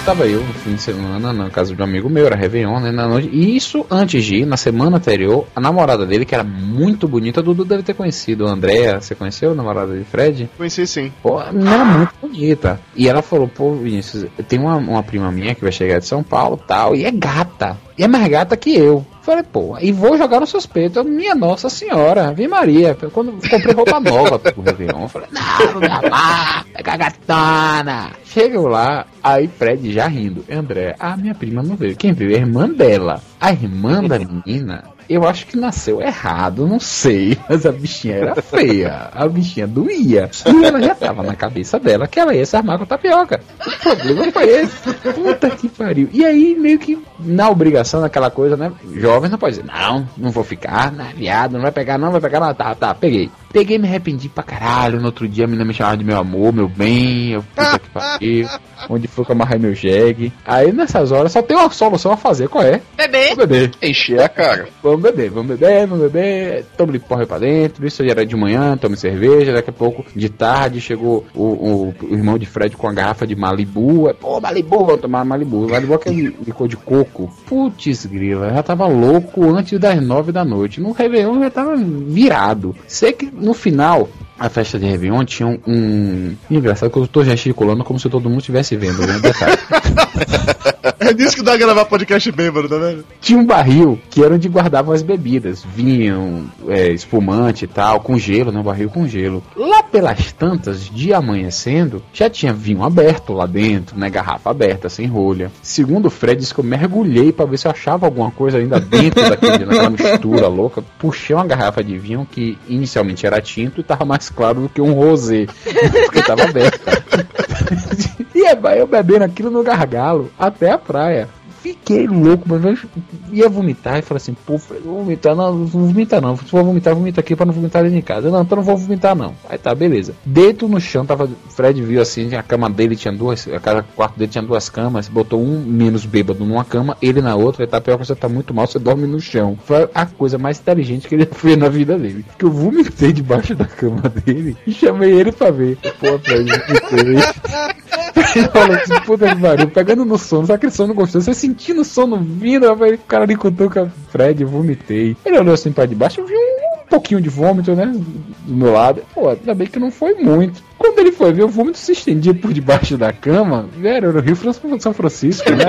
Tava eu no fim de semana na casa de um amigo meu, era Réveillon, né? Na noite. E isso antes de ir, na semana anterior, a namorada dele, que era muito bonita, Dudu deve ter conhecido. A Andrea, você conheceu a namorada de Fred? Conheci sim. Pô, a menina era muito bonita. E ela falou, pô, Vinícius, tem uma, uma prima minha que vai chegar de São Paulo tal, e é gata. E é mais gata que eu. Falei, pô, e vou jogar no suspeito. Minha Nossa Senhora, Ave Maria. Quando comprei roupa nova pro Réveillon, falei, não, não dá lá, pega a gatona. Chego lá, aí Fred já rindo. André, a minha prima não veio. Quem veio é a irmã dela. A irmã da menina, eu acho que nasceu errado, não sei. <laughs> Mas a bichinha era feia. A bichinha doía. E ela já tava na cabeça dela que ela ia se armar com tapioca. O problema foi esse. Puta que pariu. E aí, meio que na obrigação, naquela coisa, né? Jovem não pode dizer, não, não vou ficar, não, viado, não vai pegar, não, vai pegar, não. Tá, tá, peguei. Peguei me arrependi pra caralho. No outro dia a menina me chamava de meu amor, meu bem. Eu, puta que pariu. <laughs> Onde foi que eu amarrei meu jegue? Aí nessas horas só tem uma solução a fazer, qual é? Bebê. Vamos beber. Encher a cara. Vamos beber, vamos beber, vamos beber. Tome porra pra dentro. Isso já era de manhã, tome cerveja. Daqui a pouco, de tarde, chegou o, o- o irmão de Fred com a garrafa de Malibu. É, Pô, Malibu, vamos tomar Malibu. Malibu é aquele licor de coco. Putz, grila, já tava louco antes das nove da noite. No Réveillon já tava virado. Sei que no final. A festa de Réveillon tinha um, um- Engraçado que eu tô gesticulando como se todo mundo estivesse vendo, né? <laughs> <laughs> É disso que dá pra gravar podcast bêbado, tá vendo? tinha um barril que era onde guardavam as bebidas, vinho, é, espumante e tal, com gelo, né? Um barril com gelo. Lá pelas tantas, de amanhecendo, já tinha vinho aberto lá dentro, né? Garrafa aberta, sem rolha. Segundo o Fred, disse que eu mergulhei pra ver se eu achava alguma coisa ainda dentro daquele, daquela <laughs> mistura louca. Puxei uma garrafa de vinho que inicialmente era tinto e tava mais claro do que um rosé, <laughs> porque tava aberta. E vai eu bebendo aquilo no gargalo até a praia. Fiquei louco, mas eu ia vomitar e falei assim, pô, vou vomitar, não, não vou vomitar não. Se for vomitar, vomita aqui pra não vomitar dentro de casa. Não, então não vou vomitar não. Aí tá, beleza. Deito no chão, tava. Fred viu assim, a cama dele tinha duas. A cada quarto dele tinha duas camas, botou um menos bêbado numa cama, ele na outra, e tá pior que você tá muito mal, você dorme no chão. Foi a coisa mais inteligente que ele <laughs> fez na vida dele. Que eu vomitei debaixo da cama dele e chamei ele pra ver. Pô, Fred, vomitei. <laughs> Ele falou assim, puta que pariu, pegando no sono, sabe aquele sono gostoso? Você sentindo sono vindo, o cara ali contou com a Fred, vomitei. Ele olhou assim pra debaixo, eu vi um, pouquinho de vômito, né? Do meu lado. Pô, ainda bem que não foi muito. Quando ele foi ver, o vômito se estendia por debaixo da cama. Velho, era o Rio São Francisco, né?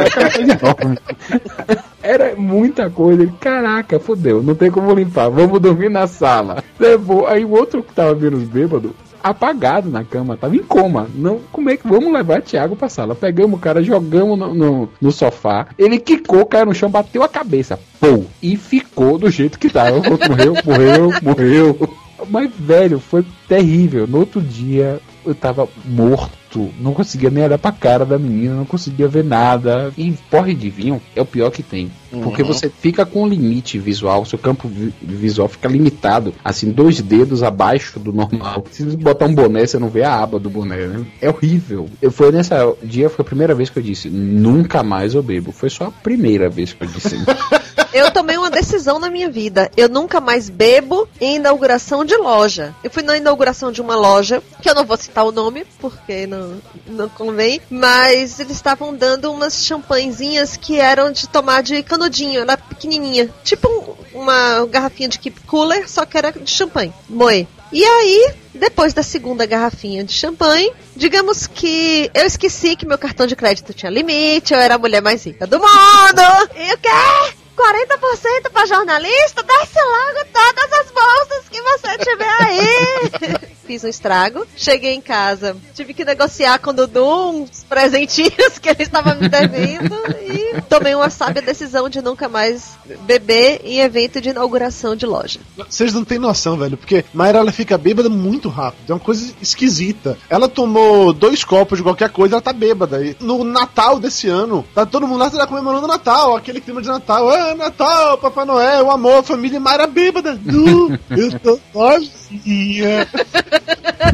Era muita coisa. Ele, caraca, fodeu, não tem como limpar, vamos dormir na sala. Levou. Aí o outro que tava vendo os bêbados, apagado na cama, tava em coma. Não, como é que vamos levar Thiago pra sala? Pegamos o cara, jogamos no, no, no sofá. Ele quicou, caiu no chão, bateu a cabeça. Pô! E ficou do jeito que tava. Morreu, morreu, morreu. Mas, velho, foi terrível. No outro dia, eu tava morto. Não conseguia nem olhar pra cara da menina, não conseguia ver nada. E porre de vinho é o pior que tem. Porque Uhum. você fica com um limite visual, seu campo vi- visual fica limitado, assim, dois dedos abaixo do normal. Se você botar um boné, você não vê a aba do boné, né? É horrível. Eu, foi nessa dia, foi a primeira vez que eu disse, nunca mais eu bebo. Foi só a primeira vez que eu disse. <laughs> Eu tomei uma decisão na minha vida. Eu nunca mais bebo em inauguração de loja. Eu fui na inauguração de uma loja, que eu não vou citar o nome, porque não, não convém, mas eles estavam dando umas champanhezinhas que eram de tomar de canudinho, era pequenininha. Tipo um- uma garrafinha de keep cooler, só que era de champanhe, moe. E aí, depois da segunda garrafinha de champanhe, digamos que eu esqueci que meu cartão de crédito tinha limite, eu era a mulher mais rica do mundo. E o quê? 40% pra jornalista? Desce logo todas as bolsas que você tiver aí. <laughs> Fiz um estrago, cheguei em casa, tive que negociar com o Dudu uns presentinhos que ele estava me devendo e tomei uma sábia decisão de nunca mais beber em evento de inauguração de loja. Vocês não têm noção, velho, porque Mayra ela fica bêbada muito rápido. É uma coisa esquisita. Ela tomou dois copos de qualquer coisa, ela tá bêbada. E no Natal desse ano, tá todo mundo lá tá comemorando o Natal, aquele clima de Natal. Ah, Natal, Papai Noel, o amor, família Mayra bêbada. Nu, eu tô sozinha.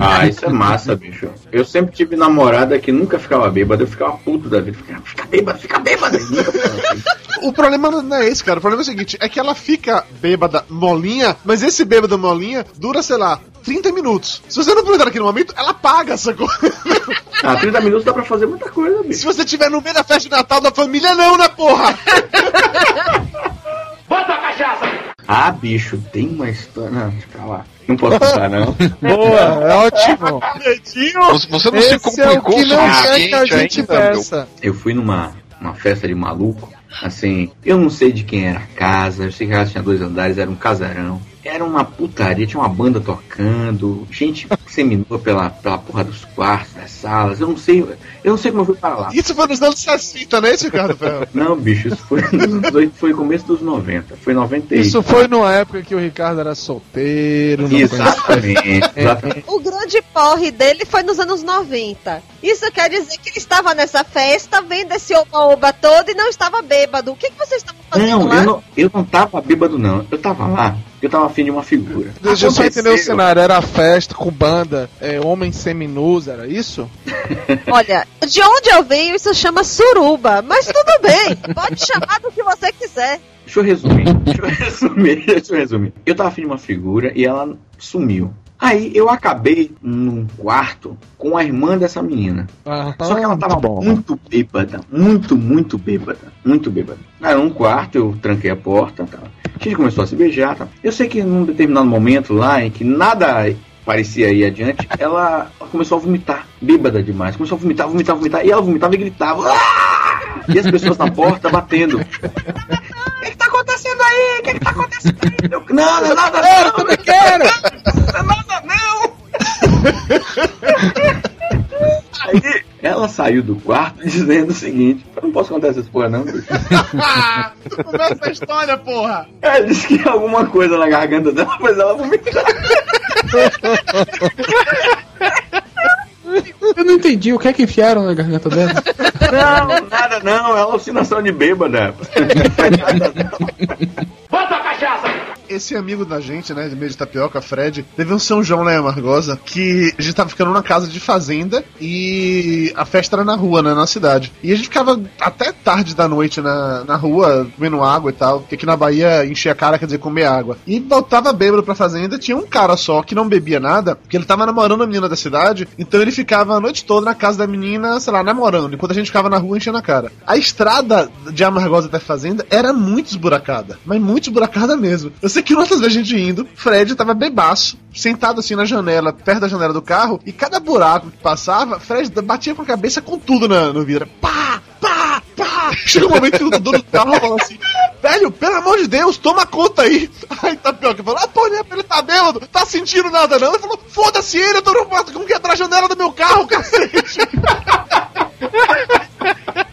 Ah, isso é massa, bicho. Eu sempre tive namorada que nunca ficava bêbada, eu ficava puto da vida. Ficava, fica bêbada, fica bêbada. <laughs> O problema não é esse, cara. O problema é o seguinte: é que ela fica bêbada molinha, mas esse bêbado molinha dura, sei lá, 30 minutos. Se você não aproveitar naquele momento, ela paga essa coisa. <laughs> Ah, 30 minutos dá pra fazer muita coisa, bicho. Se você tiver no meio da festa de Natal da família, não, né, porra? <laughs> Ah, bicho, tem uma história. Não, deixa pra lá. Não posso contar, não. <laughs> Boa, é ótimo. Você, não se Esse é o complicou que não quer que a gente peça. Eu fui numa uma festa de maluco, assim, eu não sei de quem era a casa, eu sei que a casa tinha dois andares, era um casarão. Era uma putaria, tinha uma banda tocando, gente seminua pela, pela porra dos quartos, das salas, eu não sei, eu não sei como eu fui para lá. Isso foi nos anos 60, né, esse Ricardo? <laughs> Não, bicho, isso foi, nos anos 80, foi começo dos 90, foi 98. Isso foi numa época que o Ricardo era solteiro, não. Exatamente, exatamente. O grande porre dele foi nos anos 90. Isso quer dizer que ele estava nessa festa, vendo esse oba-oba todo e não estava bêbado. O que, que vocês estavam fazendo Não, lá? eu não, eu não tava bêbado, não. Eu tava lá, eu tava afim de uma figura. Deixa eu só entender o cenário. Era festa com banda, é, homens seminus, era isso? <laughs> Olha, de onde eu venho, isso chama suruba. Mas tudo bem, pode chamar do que você quiser. Deixa eu resumir. Deixa eu <laughs> resumir. Deixa eu resumir. Eu tava afim de uma figura e ela sumiu. Aí eu acabei num quarto com a irmã dessa menina. Só que ela tava muito bêbada, muito, muito bêbada, muito bêbada. Era um quarto, eu tranquei a porta, tá. a gente começou a se beijar. Tá. Eu sei que num determinado momento lá, em que nada parecia ir adiante, ela começou a vomitar, bêbada demais. Começou a vomitar, vomitar, vomitar, e ela vomitava e gritava. "Ah!" E as pessoas na porta batendo. O que, que tá acontecendo aí? O que, que tá acontecendo não, <laughs> não é nada, não. Eu também quero. Não é nada, não. Aí ela saiu do quarto dizendo o seguinte: Eu não posso contar essas porra, não. bicho." tu começa a história, porra! Ela disse que tinha alguma coisa na garganta dela, mas ela vomitou. <laughs> Eu não entendi o que é que enfiaram na garganta dela. Não, nada não, é alucinação de bêbada. <laughs> Esse amigo da gente, né, de meio de tapioca, Fred, teve um São João lá em Amargosa que a gente tava ficando numa casa de fazenda e a festa era na rua, né, na cidade. E a gente ficava até tarde da noite na, na rua, comendo água e tal, porque aqui na Bahia encher a cara quer dizer comer água. E voltava bêbado pra fazenda, tinha um cara só que não bebia nada, porque ele tava namorando a menina da cidade, então ele ficava a noite toda na casa da menina, sei lá, namorando, enquanto a gente ficava na rua enchendo a cara. A estrada de Amargosa até a fazenda era muito esburacada, mas muito esburacada mesmo. Eu sei que outras vezes a gente indo, Fred tava bebaço, sentado assim na janela, perto da janela do carro, e cada buraco que passava, Fred batia com a cabeça com tudo na, no vidro. Pá! Pá! Pá! Chega um momento que o dono do carro fala assim: Velho, pelo amor de Deus, toma conta aí. <laughs> Aí Tapioca falou: Ah, pô, né? Ele tá bêbado, tá sentindo nada não. Ele falou: Foda-se ele, eu tô no quarto, como que entrar a janela do meu carro, cacete? <laughs>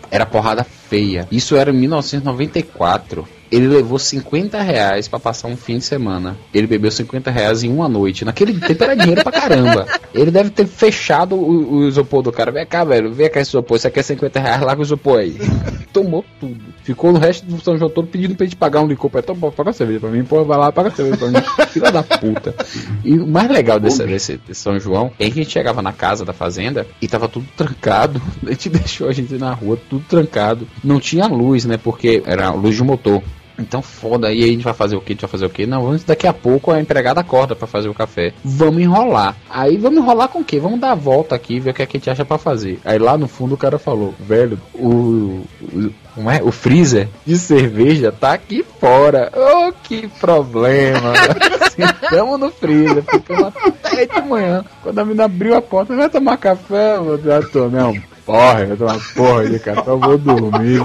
Era porrada feia. Isso era em 1994. Ele levou 50 reais pra passar um fim de semana. Ele bebeu 50 reais em uma noite. Naquele tempo era dinheiro pra caramba. Ele deve ter fechado o, o isopor do cara. Vem cá, velho, vem cá esse isopor. Isso aqui é 50 reais, larga o isopor aí. <laughs> Tomou tudo. Ficou no resto do São João todo pedindo pra gente pagar um licor. Então, paga a cerveja pra mim. Pô, vai lá, paga a cerveja pra mim. <laughs> Filha da puta. E o mais legal desse, desse, desse São João é que a gente chegava na casa da fazenda e tava tudo trancado. <laughs> A gente deixou a gente na rua, tudo trancado. Não tinha luz, né? Porque era luz de motor. Então foda, e aí a gente vai fazer o que? A gente vai fazer o que? Não, vamos, daqui a pouco a empregada acorda pra fazer o café. Vamos enrolar. Aí vamos enrolar com o quê? Vamos dar a volta aqui, ver o que, é que a gente acha pra fazer. Aí lá no fundo o cara falou, velho, o. o é? O freezer de cerveja tá aqui fora. Oh, que problema. <laughs> Sentamos no freezer, ficamos até de manhã. Quando a menina abriu a porta, vai tomar café? Eu já tô, não. Porra, vai tomar porra de café, eu vou dormir.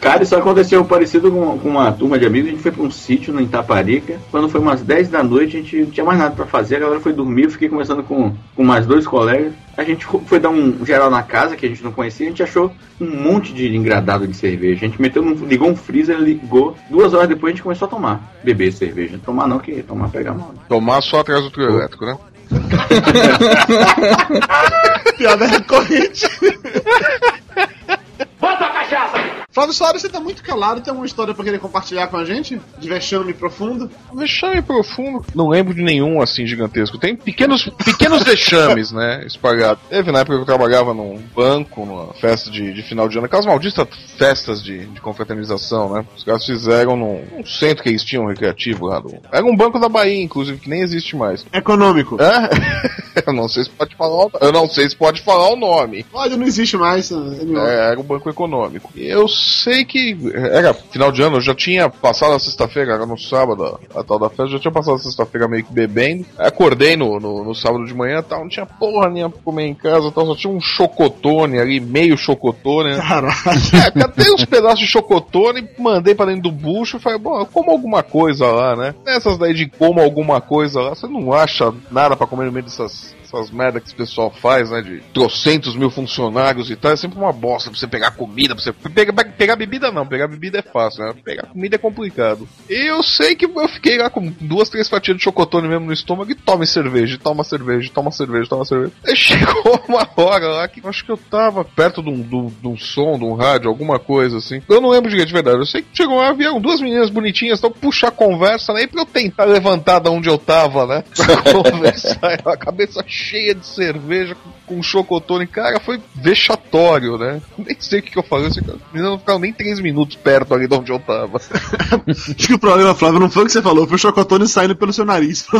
Cara, isso aconteceu parecido com, com uma turma de amigos. A gente foi pra um sítio no Itaparica. Quando foi umas 10 da noite, a gente não tinha mais nada pra fazer. A galera foi dormir. Eu fiquei conversando com, com mais dois colegas. A gente foi dar um geral na casa que a gente não conhecia. A gente achou um monte de engradado de cerveja. A gente meteu num, ligou um freezer, ligou. Duas horas depois a gente começou a tomar. Beber cerveja. Tomar não, que tomar pega mal. Tomar só atrás do trio elétrico, né? <laughs> Piada recorrente. Flávio Soares, você tá muito calado. Tem alguma história pra querer compartilhar com a gente? De vexame profundo? Vexame profundo. Não lembro de nenhum assim gigantesco. Tem pequenos, pequenos <laughs> vexames, né? Espalhados. Teve na época que eu trabalhava num banco, numa festa de, de final de ano. Aquelas malditas festas de, de confraternização, né? Os caras fizeram num, num centro que eles tinham recreativo lá. Do... Era um banco da Bahia, inclusive, que nem existe mais. Econômico. É? <laughs> Eu não sei se pode falar o, eu não sei se pode falar o nome. Olha, não existe mais. MO. É, era o Banco Econômico. Eu sei que era final de ano, eu já tinha passado a sexta-feira, era no sábado, a, tal da festa, já tinha passado a sexta-feira meio que bebendo. Acordei no, no, no sábado de manhã tal, não tinha porra nenhuma pra comer em casa, tal, só tinha um chocotone ali, meio chocotone. Né? Caralho. É, catei uns pedaços de chocotone, mandei pra dentro do bucho e falei, bom, eu como alguma coisa lá, né? Nessas daí de como alguma coisa lá, você não acha nada pra comer no meio dessas essas merda que esse pessoal faz, né? De trocentos mil funcionários e tal, é sempre uma bosta pra você pegar comida, pra você. Pegar, pegar bebida não, pegar bebida é fácil, né? Pegar comida é complicado. E eu sei que eu fiquei lá com duas, três fatias de chocotone mesmo no estômago e tome cerveja, e toma cerveja, e toma cerveja, e toma cerveja. Aí <laughs> chegou uma hora lá que acho que eu tava perto de um, de um- som, de um rádio, alguma coisa assim. Eu não lembro de de verdade. Eu sei que chegou lá, vieram duas meninas bonitinhas, então puxar conversa, né? E pra eu tentar levantar da onde eu tava, né? <laughs> Pra conversar, a cabeça de cerveja com, com chocotone. Cara, foi vexatório, né? <laughs> Nem sei o que, que eu falei. Assim, as meninas não ficaram nem três minutos perto ali de onde eu tava. <laughs> Acho que o problema, Flávio, não foi o que você falou, foi o chocotone saindo pelo seu nariz. <laughs>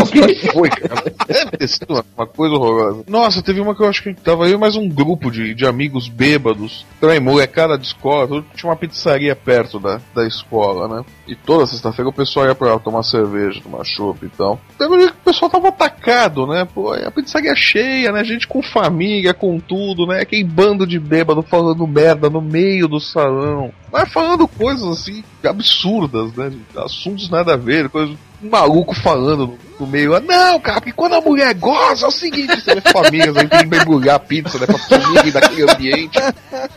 O que foi, cara. Deve ter sido uma- coisa horrorosa. Nossa, teve uma que eu acho que tava eu e mais um grupo de, de amigos bêbados. Também, molecada de escola. Tinha uma pizzaria perto da, da escola, né? E toda sexta-feira o pessoal ia pra lá tomar cerveja, tomar chopp e tal. Que o pessoal tava atacado, né? Pô, a pizzaria cheia, né? Gente com família, com tudo, né? Aquele bando de bêbado falando merda no meio do salão. Mas falando coisas assim, absurdas, né? Assuntos nada a ver, coisas. Um maluco falando no, meio. Ah, não, cara, porque quando a mulher goza é o seguinte, você vê famílias aí tem que mergulhar a pizza, né? Pra sumir daquele ambiente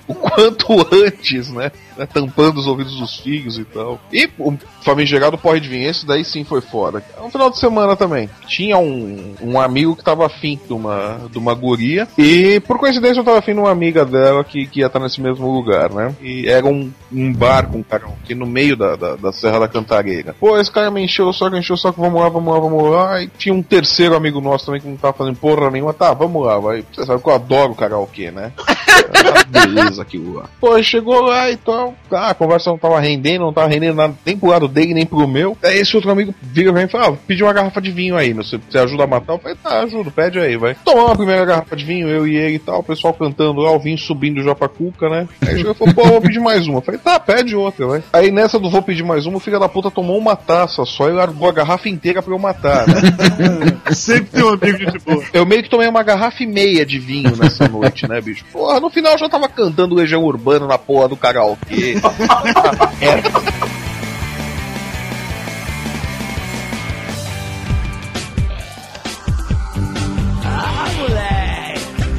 o quanto antes, né? né, Tampando os ouvidos dos filhos e tal. E o famigerado porre de vinho, esse daí sim foi foda. No final de semana também. Tinha um, um amigo que tava afim de uma, de uma guria. E por coincidência eu tava afim de uma amiga dela que, que ia estar nesse mesmo lugar, né? E era um, um bar com um cara aqui no meio da, da, da Serra da Cantareira. Pô, esse cara me encheu o saco, encheu o saco, vamos lá, vamos lá, vamos lá. E tinha um terceiro amigo nosso também que não tava fazendo porra nenhuma. Tá, vamos lá, vai. Você sabe que eu adoro karaokê, né? Ah, <laughs> beleza aquilo lá. Pô, chegou lá e tal. Ah, a conversa não tava rendendo, não tava rendendo nada, nem pro lado dele, nem pro meu. Aí esse outro amigo vira pra mim e fala: ah, pedi uma garrafa de vinho aí, meu, você, você ajuda a matar? Eu falei: tá, ajudo, pede aí, vai. Tomamos a primeira garrafa de vinho, eu e ele e tal, o pessoal cantando lá, o vinho subindo já pra cuca, né? Aí chegou e falou: pô, vou pedir mais uma. Eu falei: tá, pede outra, vai. Aí nessa do vou pedir mais uma, o filho da puta tomou uma taça só e largou a garrafa inteira pra eu matar, né? <laughs> Sempre tem um amigo de boa. Eu meio que tomei uma garrafa e meia de vinho nessa noite, né, bicho? Porra, no final eu já tava cantando Legião Urbana na porra do karaokê. <laughs>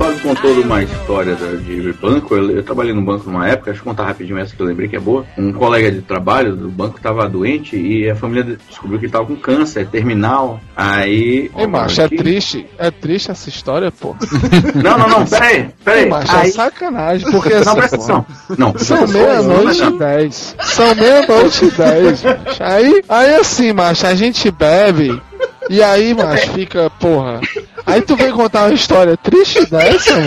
Fábio contou uma história de banco. Eu, eu trabalhei no banco numa época, deixa eu contar rapidinho essa que eu lembrei que é boa. Um colega de trabalho do banco estava doente e a família descobriu que ele estava com câncer terminal. Aí. Ei, macho, é triste. É triste essa história, pô. <laughs> Não, não, não, peraí, peraí. Ei, macho, é Aí- sacanagem, porque Não, assim, presta atenção. Não, São meia-noite e dez. São meia-noite e dez, macho. Aí, aí assim, macho, a gente bebe. E aí, macho, fica, porra. Aí tu vem contar uma história triste dessa.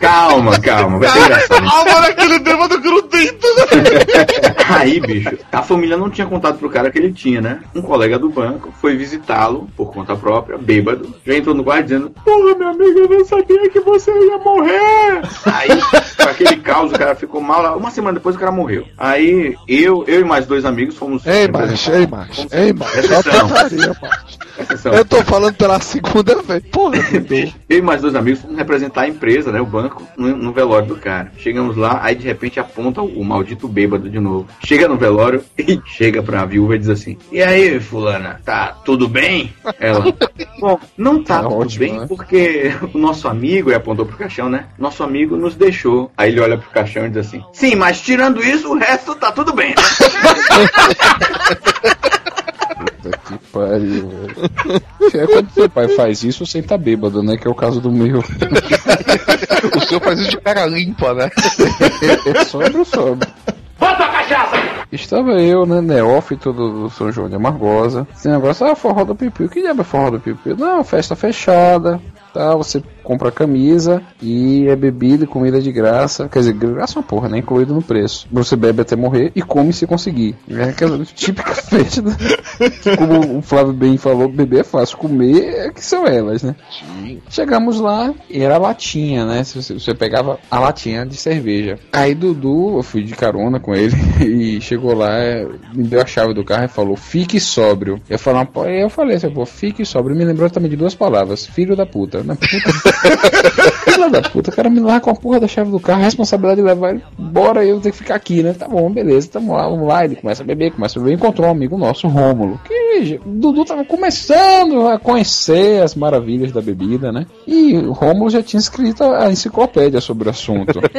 Calma, calma, vai ser engraçado. <laughs> Alma naquele bêbado grudento. Aí, bicho, a família não tinha contado pro cara que ele tinha, né? Um colega do banco foi visitá-lo por conta própria, bêbado. Já entrou no quarto dizendo: Porra, meu amigo, eu não sabia que você ia morrer. Aí, com aquele caos, o cara ficou mal. Uma semana depois, o cara morreu. Aí, eu, eu e mais dois amigos fomos. Ei, macho, ei, macho, ei, macho. Eu tô falando pela segunda vez. Porra. <laughs> Eu e mais dois amigos fomos representar a empresa, né? O banco, no, no velório do cara. Chegamos lá, aí de repente aponta o, maldito bêbado de novo. Chega no velório <laughs> e chega pra viúva e diz assim: E aí, fulana, tá tudo bem? Ela. Bom, não tá Tá tudo ótimo, bem né? porque o nosso amigo, e apontou pro caixão, né? Nosso amigo nos deixou. Aí ele olha pro caixão e diz assim: Sim, mas tirando isso, o resto tá tudo bem, né? <laughs> Que pariu, velho. É quando seu pai faz isso sem tá bêbado, né? Que é o caso do meu. <laughs> o senhor faz isso de cara limpa, né? <laughs> Sobra, sobra. Estava eu, né, neófito do, do São João de Amargosa. Esse negócio, ah, forró do pipiu. Que diabo é forró do pipiu? Não, festa fechada. Tá, você compra camisa e é bebida e comida de graça. Quer dizer, graça é uma porra, né? Incluído no preço. Você bebe até morrer e come se conseguir. É aquela <laughs> típica festa. Como o Flávio bem falou, beber é fácil, comer é que são elas, né? Chegamos lá era a latinha, né? Se Você, você pegava a latinha de cerveja. Aí Dudu, eu fui de carona com ele <laughs> e chegou lá, me deu a chave do carro e falou: fique sóbrio. Eu falei, eu falei assim, pô, fique sóbrio. Me lembrou também de duas palavras: filho da puta. Né? Puta, filho da puta, o cara me larga com a porra da chave do carro, a responsabilidade de levar ele embora eu tenho que ficar aqui, né? Tá bom, beleza, tamo lá, vamos lá. Ele começa a beber, começa a beber, encontrou um amigo nosso, Rômulo, que Dudu tava começando a conhecer as maravilhas da bebida, né? E o Rômulo já tinha escrito a enciclopédia sobre o assunto. <laughs>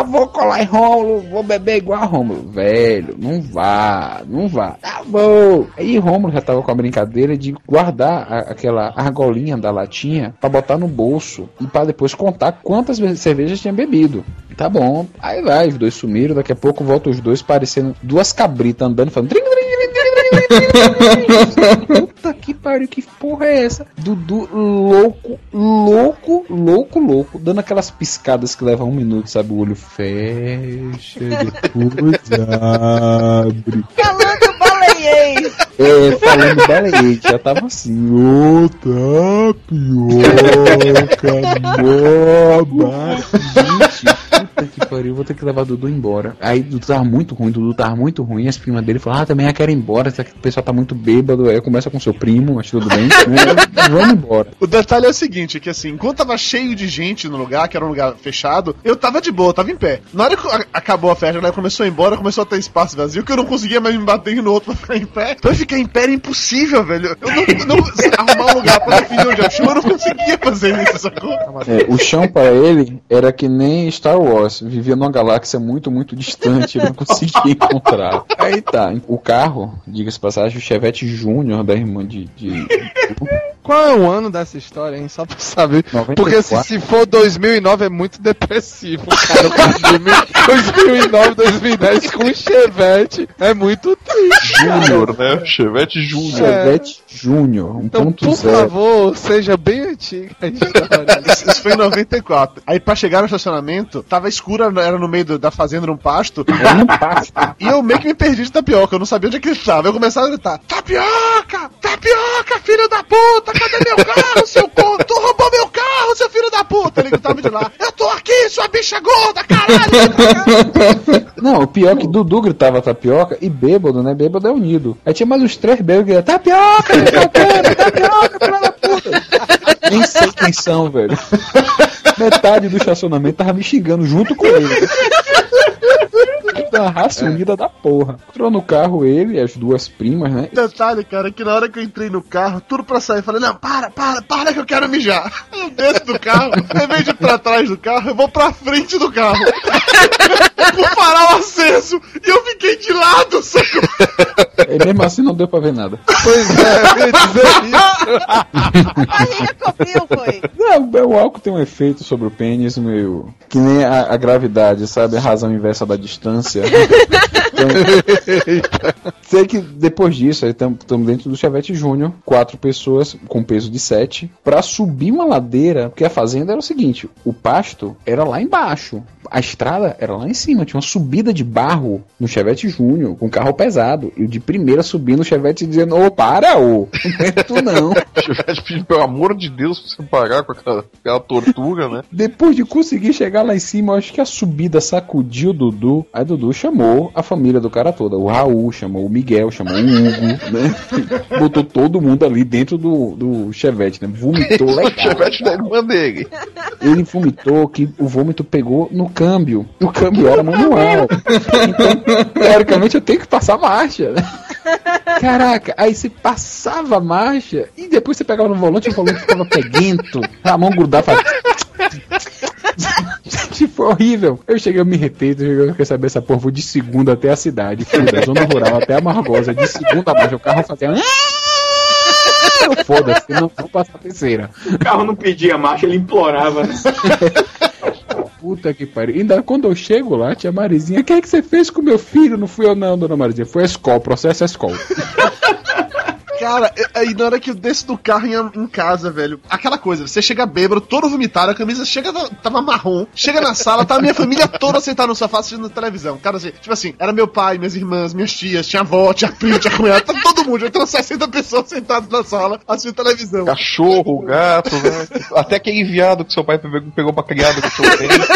oh, vou colar em Rômulo, vou beber igual a Rômulo. Velho, não vá, não vá. Tá bom. Aí Rômulo já tava com a brincadeira de guardar a- aquela argolinha da latinha pra botar no bolso e pra depois contar quantas ve- cervejas tinha bebido. Tá bom. Aí vai, os dois sumiram, daqui a pouco voltam os dois parecendo duas cabritas andando, falando. "Trim, trim, trim, trim, trim, trim, trim." Puta que pariu, que porra é essa? Dudu louco, louco, louco, louco, dando aquelas piscadas que levam um minuto, sabe? O olho fecha, depois abre. Falando baleiei. É, falando baleiete, já tava assim, ô tapioca, boba. Gente, puta que pariu, vou ter que levar Dudu embora. Aí Dudu tava muito ruim, Dudu tava muito ruim, as primas dele falaram, ah, também eu quero ir embora, o pessoal tá muito bêbado, aí começa com seu primo, mas tudo bem, né? vamos embora. O detalhe é o seguinte, que assim, enquanto tava cheio de gente no lugar, que era um lugar fechado, eu tava de boa, tava em pé. Na hora que acabou a festa, a galera começou a ir embora, começou a ter espaço vazio, que eu não conseguia mais me bater no outro pra ficar em pé. Pra ficar em pé era impossível, velho. Eu não, não arrumar um lugar pra definir onde é o chão, eu não conseguia fazer isso, sacou? É, o chão pra ele era que nem Star Wars, vivia numa galáxia muito, muito distante, ele não conseguia encontrar. Aí tá, o carro, diga-se passagem, o Chevette Júnior da irmã de. de- Qual é o ano dessa história, hein? Só pra saber. 94. Porque se, se for 2009 é muito depressivo, cara. 2009, 2010 com Chevette é muito triste. Júnior, né? Chevette Júnior. Chevette Júnior, Então, por 1.0. favor, seja bem antiga a história. <laughs> Isso, foi em 94. Aí pra chegar no estacionamento, tava escuro, era no meio do- da fazenda, num pasto. Era no pasto. E eu meio que me perdi de tapioca, eu não sabia onde é que ele tava. Eu começava a gritar: Tapioca! Tapioca, filho da puta! Cadê meu carro, seu corno? Tu roubou meu carro, seu filho da puta! Ele gritava de lá: Eu tô aqui, sua bicha gorda, caralho! Não, o pior é que Dudu gritava tapioca e bêbado, né? Bêbado é unido. Aí tinha mais uns três bêbados que gritavam tapioca, tapioca, tapioca, filha da puta. Nem sei quem são, velho. Metade do estacionamento tava me xingando junto com ele. Da raça unida da porra. Entrou no carro ele e as duas primas, né? Detalhe, cara, que na hora que eu entrei no carro, tudo pra sair, eu falei, não, para, para, para que eu quero mijar. <laughs> Eu desço do carro, em vez de ir pra trás do carro, eu vou pra frente do carro. <laughs> Com o farol aceso. E eu fiquei de lado, sacou? E mesmo assim não deu pra ver nada. Pois é, eu ia dizer isso. <laughs> A gente copiou, foi. Não, o álcool tem um efeito sobre o pênis meio. Que nem a, a gravidade, sabe? A razão inversa da distância. Então, <laughs> sei que depois disso, aí estamos dentro do Chevette Júnior, quatro pessoas com peso de sete, pra subir uma ladeira, porque a fazenda era o seguinte: o pasto era lá embaixo, a estrada era lá em cima, tinha uma subida de barro no Chevette Júnior, com carro pesado, e o de primeira subindo o Chevette dizendo: Ô, para, ô, não é tu não. <laughs> Chevette pedindo, pelo amor de Deus, pra você parar com aquela, aquela tortura, né? Depois de conseguir chegar lá em cima, eu acho que a subida sacudiu o Dudu. Aí Dudu chamou a família do cara toda. O Raul, chamou o Miguel, chamou o Hugo, né? Botou todo mundo ali dentro do, do Chevette, né? Vomitou O <laughs> legal. Chevette da irmã dele. Ele vomitou que o vômito pegou no câmbio. O câmbio era manual. Então, teoricamente, eu tenho que passar marcha, né? Caraca, aí você passava a marcha e depois você pegava no volante e o volante ficava peguento. A mão grudava. Foi <laughs> horrível. Eu cheguei, eu me repito, eu quero saber essa porra. Vou de segunda até a cidade. Fui da zona rural até a Margosa. De segunda a marcha, o carro fazia. Foda-se, não vou passar a terceira. O carro não pedia marcha, ele implorava. né? <laughs> Puta que pariu. Ainda quando eu chego lá, tia Marizinha, o que é que você fez com meu filho? Não fui eu não, dona Marizinha. Foi a escola, processo é escola. Cara, e- aí na hora que eu desço do carro em, em casa, velho, aquela coisa, você chega bêbado, todo vomitado, a camisa chega, tava marrom, chega na sala, tá a minha família toda sentada no sofá assistindo televisão. Cara, assim, tipo assim, era meu pai, minhas irmãs, minhas tias, tinha avó, tinha primo, tinha cunhada, tá todo mundo, então 60 pessoas sentadas na sala assistindo televisão. Cachorro, gato, né? Até aquele viado que seu pai pegou, pegou pra criada com seu tempo.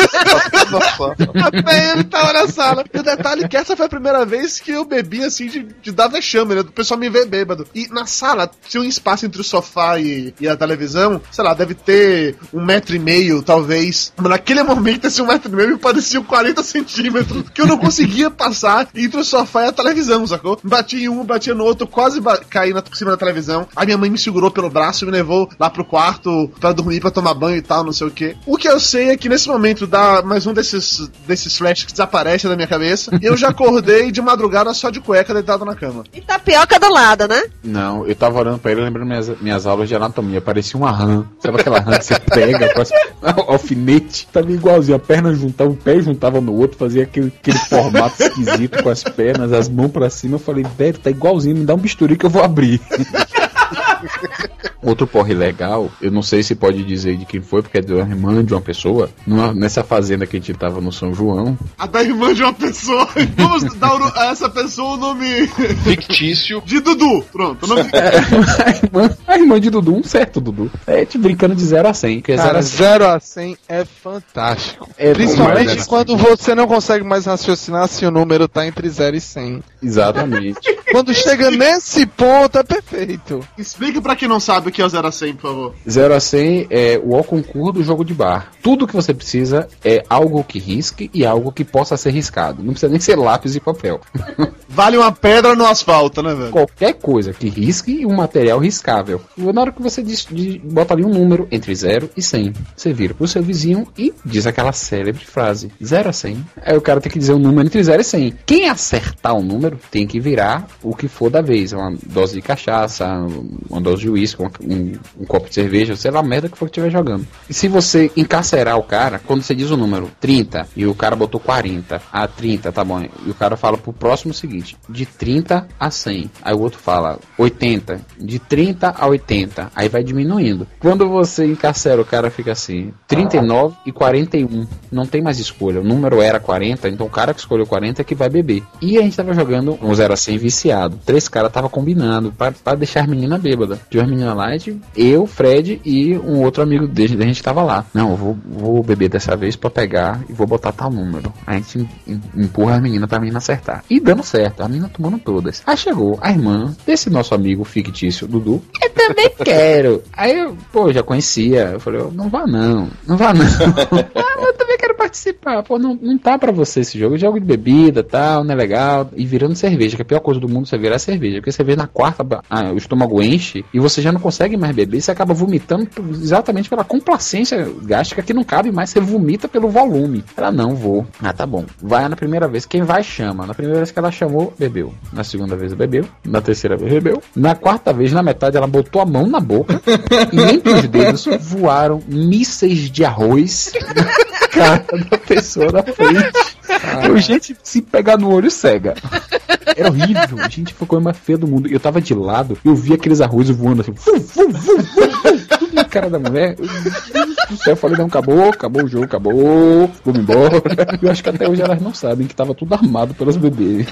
Tá. Até ele tava na sala. E o detalhe é que essa foi a primeira vez que eu bebi assim de, de dar vexame, né? Do pessoal me ver bêbado. E na sala tinha um espaço entre o sofá e, e a televisão, sei lá, deve ter um metro e meio, talvez. Mas naquele momento esse um metro e meio me parecia 40 centímetros, que eu não conseguia passar entre o sofá e a televisão, sacou? Bati em um, batia no outro, quase ba- caí na, por cima da televisão. Aí minha mãe me segurou pelo braço e me levou lá pro quarto pra dormir, pra tomar banho e tal, não sei o que. O que eu sei é que nesse momento dá mais um desses, desses flashes que desaparece da minha cabeça. E eu já acordei de madrugada só de cueca deitado na cama. E tapioca do lado, né? Não, eu tava olhando pra ele lembrando minhas, minhas aulas de anatomia. Parecia uma rã. Sabe aquela rã que você <laughs> pega com <laughs> alfinete? Tava igualzinho. A perna juntava, o pé juntava no outro, fazia aquele, aquele formato esquisito com as pernas, as mãos pra cima. Eu falei, velho, tá igualzinho, me dá um bisturi que eu vou abrir. <laughs> Outro porre legal, eu não sei se pode dizer de quem foi, porque é da irmã de uma pessoa. Numa- nessa fazenda que a gente tava no São João, A da irmã de uma pessoa. <laughs> Vamos dar o- a essa pessoa o nome Fictício. de Dudu. Pronto, o nome <laughs> a, irmã, a irmã de Dudu, um certo Dudu. É, te brincando de 0 a 100. Que é 0 Cara, a 100. 0 a 100 é fantástico. É Principalmente quando você não consegue mais raciocinar se o número tá entre 0 e 100. Exatamente. Quando chega nesse ponto, é perfeito. Explica pra quem não sabe o que é o 0 a 100, por favor. 0 a 100 é o ao concurso do jogo de bar. Tudo que você precisa é algo que risque e algo que possa ser riscado. Não precisa nem ser lápis e papel. <laughs> Vale uma pedra no asfalto, né, velho? Qualquer coisa que risque e um material riscável. Na hora que você diz, de- bota ali um número entre 0 e 100, você vira pro seu vizinho e diz aquela célebre frase: 0 a 100. Aí o cara tem que dizer um número entre 0 e 100. Quem acertar o número tem que virar o que for da vez. Uma dose de cachaça, uma dose de uísque, um, um- um copo de cerveja, sei lá, a merda que for que estiver jogando. E se você encarcerar o cara, quando você diz o número 30 e o cara botou 40, ah, 30, tá bom. E o cara fala pro próximo seguinte: de 30 a 100. Aí o outro fala 80, de 30 a 80. Aí vai diminuindo. Quando você encarcera, o cara fica assim: 39 e 41. Não tem mais escolha. O número era 40, então o cara que escolheu 40 é que vai beber. E a gente tava jogando um 0 a 100 viciado. Três caras tava combinando pra deixar a menina bêbada. Tinha uma menina lá, eu, Fred e um outro amigo dele, a gente tava lá. Não, eu vou, vou beber dessa vez pra pegar e vou botar tal número. A gente em- em- empurra a menina pra menina acertar. E dando certo, a menina tomando todas. Aí chegou a irmã desse nosso amigo fictício, Dudu. Eu também <laughs> quero. Aí eu, pô, já conhecia. Eu falei, "Ô, não vá não, não vá não. <laughs> ah, eu também quero participar. Pô, não, não tá pra você esse jogo. Jogo de bebida tal, não é legal. E virando cerveja, que a pior coisa do mundo é você virar cerveja. Porque cerveja na quarta, ah, o estômago enche e você já não consegue mais beber. Você acaba vomitando exatamente pela complacência gástrica que não cabe mais. Você vomita pelo volume. Ela, não, vou. Ah, tá bom. Vai na primeira vez. Quem vai, chama. Na primeira vez que ela chamou, bebeu. Na segunda vez, bebeu. Na terceira vez, bebeu. Na quarta vez, na metade, ela botou a mão na boca. <laughs> e entre os dedos voaram mísseis de arroz <laughs> cara da pessoa da frente. Eu, gente, se pegar no olho, cega. Era horrível. A gente foi a coisa mais feia do mundo. Eu tava de lado, eu vi aqueles arroz voando assim. Vum, vum, vum, tudo na cara da mulher. Eu, falei, não, acabou, acabou o jogo, acabou. Vamos embora. Eu acho que até hoje elas não sabem que tava tudo armado pelas bebês.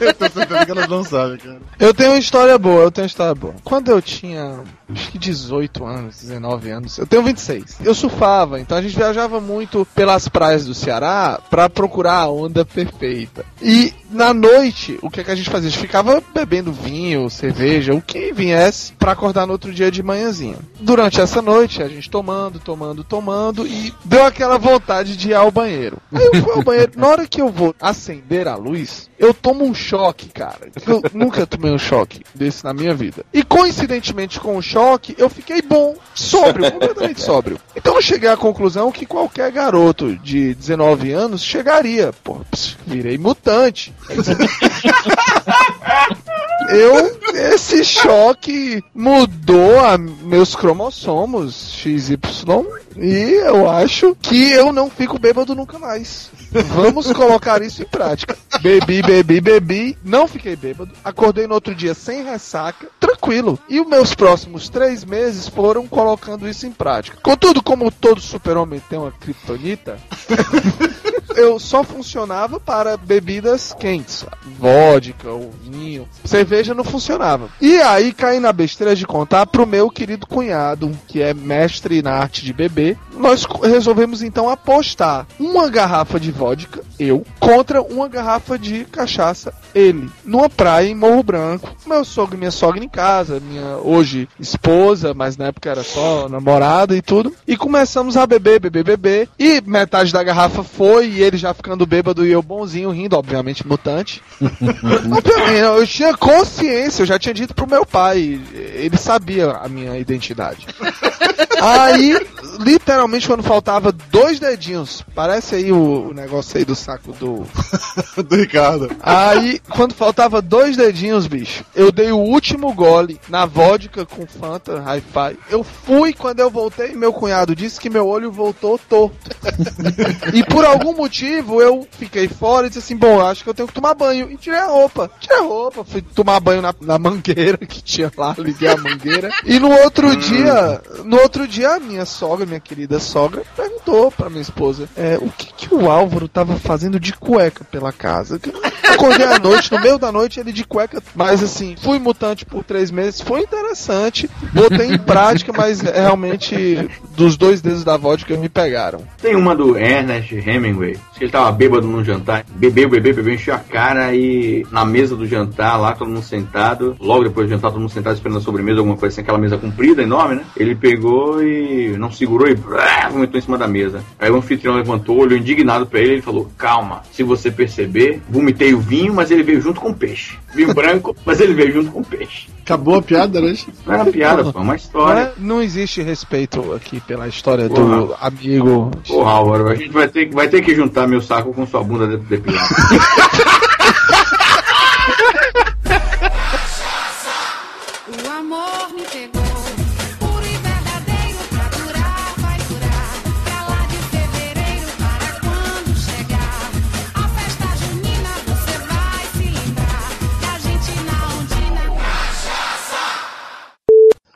Eu tô que elas não sabem, cara. Eu tenho uma história boa, eu tenho uma história boa. Quando eu tinha, acho que 18 anos, 19 anos, eu tenho 26. Eu surfava, então a gente viajava muito pelas praias do Ceará pra procurar a onda perfeita. E na noite, o que, é que a gente fazia? A gente ficava bebendo vinho, cerveja, o que viesse pra acordar no outro dia de manhãzinha. Durante essa noite, a gente tomando, tomando, tomando e deu aquela vontade de ir ao banheiro. Aí eu fui ao banheiro, na hora que eu vou acender a luz, eu tomo um choque, cara. Eu nunca tomei um choque desse na minha vida. E coincidentemente com o choque, eu fiquei bom, sóbrio, completamente sóbrio. Então eu cheguei à conclusão que qualquer garoto de 19 anos chegaria. Pô, pss, virei mutante. Eu, esse choque mudou meus cromossomos XY e eu acho que eu não fico bêbado nunca mais. Vamos colocar isso em prática. Bebi, bebi, bebi, não fiquei bêbado. Acordei no outro dia sem ressaca, tranquilo. E os meus próximos três meses foram colocando isso em prática. Contudo, como todo super-homem tem uma kriptonita, <laughs> eu só funcionava para bebidas quentes. Vodka ou vinho. Cerveja não funcionava. E aí caí na besteira de contar pro meu querido cunhado, que é mestre na arte de beber. Nós resolvemos então apostar uma garrafa de vodka, eu, contra uma garrafa de cachaça, ele. Numa praia em Morro Branco. Meu sogro e minha sogra em casa, minha hoje esposa, mas na época era só namorada e tudo. E começamos a beber, beber, beber. E metade da garrafa foi, ele já ficando bêbado e eu bonzinho, rindo, obviamente mutante. <laughs> Obviamente, eu tinha consciência, eu já tinha dito pro meu pai, ele sabia a minha identidade. Aí, literalmente, quando faltava dois dedinhos, parece aí o, o negócio aí do saco do. <laughs> do Ricardo. Aí, quando faltava dois dedinhos, bicho, eu dei o último gole na vodka com Fanta Hi-Fi. Eu fui, quando eu voltei, meu cunhado disse que meu olho voltou torto. e por algum motivo eu fiquei fora e disse assim: bom, acho que eu tenho que tomar banho. E tirei a roupa. Tirei a roupa, fui tomar banho na, na mangueira que tinha lá, liguei a mangueira. E no outro dia, no outro dia, a minha sogra, minha querida sogra, perguntou pra minha esposa: é, o que, que o Álvaro tava fazendo de cueca pela casa? Acordei à noite, no meio da noite, ele de cueca. Mas assim, fui mutante por três meses, foi interessante. Botei em prática, mas realmente dos dois dedos da vodka me pegaram. Tem uma do Ernest Hemingway, ele tava bêbado num jantar, bebeu, bebeu, bebeu, encheu a cara e na mesa do jantar, lá todo mundo sentado, logo depois do jantar, todo mundo sentado esperando a sobremesa, alguma coisa assim, aquela mesa comprida, enorme, né? Ele pegou e não segurou e brá, vomitou em cima da mesa. Aí o anfitrião levantou, olhou indignado pra ele e ele falou: Calma, se você perceber, vomitei o vinho, mas ele veio junto com o peixe. Vinho <laughs> branco, mas ele veio junto com o peixe. Acabou a piada, né? Não era piada, foi uma história. Não, não existe respeito aqui pela história do Porra. amigo. Ô Álvaro, a gente vai ter, que- vai ter que juntar meu saco com sua bunda de- depilada. <laughs> O amor me pegou,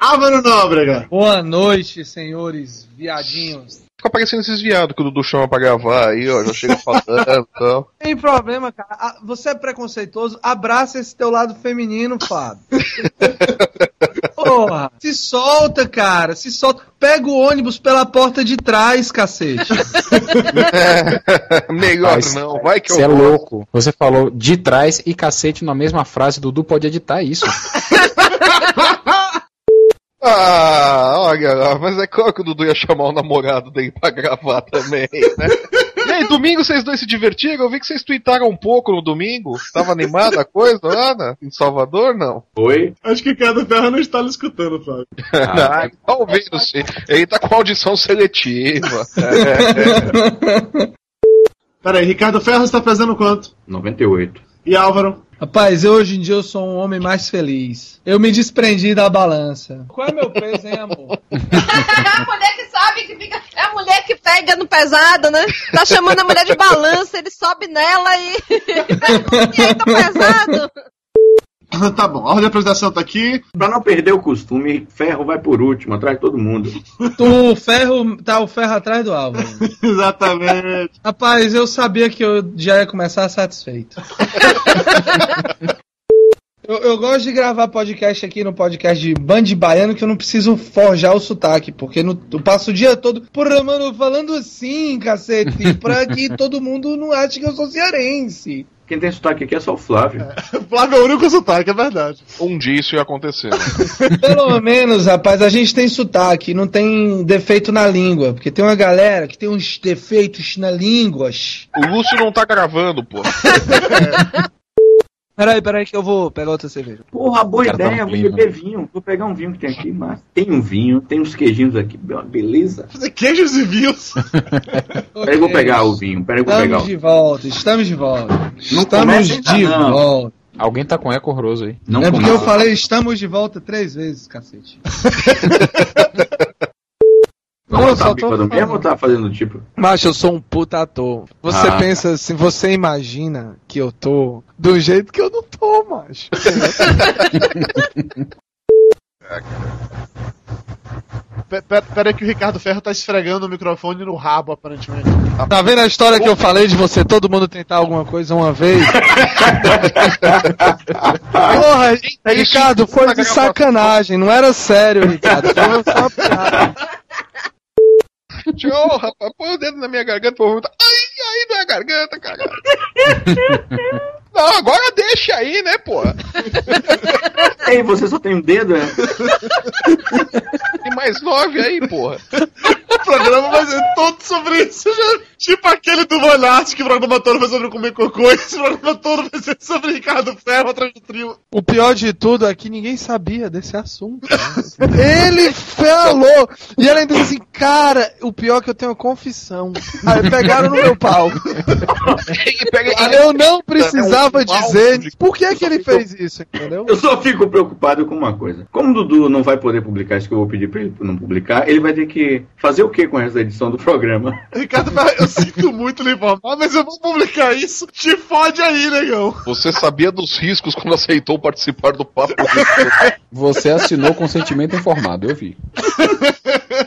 Álvaro Nóbrega. Boa noite, senhores viadinhos. Fica parecendo esses viados que o Dudu chama pra gravar aí, ó. Já chega falando e <laughs> tal. Tem problema, cara. Ah, Você é preconceituoso, abraça esse teu lado feminino, Fábio. <laughs> Porra, se solta, cara, se solta. Pega o ônibus pela porta de trás, cacete. <laughs> Melhor Mas- não, vai que eu Você é louco. Você falou de trás e cacete na mesma frase. Dudu pode editar isso. Ah, olha lá, mas é claro que o Dudu ia chamar o namorado dele pra gravar também, né? E aí, domingo vocês dois se divertiram? Eu vi que vocês tweetaram um pouco no domingo. Tava animada a coisa lá na- em Salvador, não? Oi? Acho que cada ferro não está lhe escutando, Fábio. Ah, talvez, não sei. Ele tá com audição seletiva. É, Pera aí, Ricardo Ferro está pesando quanto? 98. E Álvaro? Rapaz, eu, hoje em dia eu sou um homem mais feliz. Eu me desprendi da balança. Qual é meu peso, hein, amor? É <laughs> a mulher que sabe que fica. É a mulher que pega no pesado, né? Tá chamando a mulher de balança, ele sobe nela e. <laughs> e aí tá pesado. <laughs> tá bom, a ordem de apresentação tá aqui. Pra não perder o costume, ferro vai por último, atrás de todo mundo. <laughs> O ferro, tá o ferro atrás do Álvaro. <laughs> Exatamente. Rapaz, eu sabia que eu já ia começar satisfeito. Eu, eu gosto de gravar podcast aqui no podcast de Band Baiano que eu não preciso forjar o sotaque, porque no, eu passo o dia todo, porra, mano, falando assim, cacete, pra que todo mundo não ache que eu sou cearense. Quem tem sotaque aqui é só o Flávio. <laughs> Flávio é o único sotaque, é verdade. um dia isso ia acontecer. né? <laughs> Pelo menos, rapaz, a gente tem sotaque, não tem defeito na língua, porque tem uma galera que tem uns defeitos na língua. O Lúcio não tá gravando, pô. <laughs> Peraí, peraí, que eu vou pegar outra cerveja. Porra, boa tá ideia, no vou beber vinho. Vou pegar um vinho que tem aqui, mas tem um vinho, tem uns queijinhos aqui, beleza? Fazer queijos e vinhos. <laughs> Peraí, vou pegar o vinho, peraí, vou pegar Estamos de volta, estamos de volta. Não estamos de não. volta. Alguém tá com eco horroroso aí. Não é porque eu falei estamos de volta três vezes, cacete. <laughs> Eu tá bêbado mesmo ou tá fazendo tipo? Mas eu sou um puta ator. Você Ah. pensa assim, você imagina que eu tô do jeito que eu não tô, macho. <laughs> Pe- Pera, pera aí que o Ricardo Ferro tá esfregando o microfone no rabo, aparentemente. Tá vendo a história que eu falei de você todo mundo tentar alguma coisa uma vez? <laughs> Porra, Ricardo, foi de sacanagem, não era sério, Ricardo. Foi só uma piada. Tchau, rapaz, põe o dedo na minha garganta pra vomitar. Ai, ai, minha garganta, cara. <laughs> Não, agora deixa aí, né, porra? <laughs> Ei, você só tem um dedo, é? <laughs> Tem mais nove aí, porra. O programa vai ser todo sobre isso. já- tipo aquele do Monarch, que o programa todo vai sobre comer cocô. Esse programa todo vai ser sobre Ricardo Ferro atrás do trio. O pior de tudo é que ninguém sabia desse assunto. né? <laughs> Ele falou! E ela ainda disse assim, cara, o pior é que eu tenho uma confissão. Aí pegaram no meu pau. Eu não precisava dizer por que, que ele fez isso, entendeu? Eu só fico preocupado com uma coisa. Como o Dudu não vai poder publicar isso que eu vou pedir pra ele não publicar, ele vai ter que fazer o que com essa edição do programa? <laughs> Ricardo eu sinto muito lhe informar, mas eu vou publicar isso. Te fode aí, negão. Você sabia dos riscos quando aceitou participar do papo? Você assinou consentimento informado, eu vi. <laughs>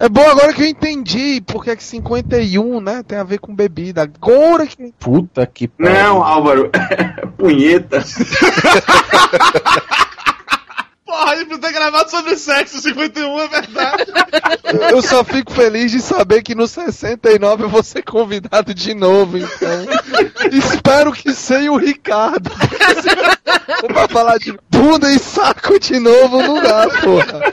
É bom agora que eu entendi porque é que 51, né, tem a ver com bebida. Agora que... Puta que Não, Álvaro, <laughs> punheta. <laughs> Porra, ele ter gravado sobre sexo 51, é verdade. Eu só fico feliz de saber que no 69 eu vou ser convidado de novo, então. Espero que sem o Ricardo. <laughs> Pra falar de bunda e saco de novo, não dá, porra.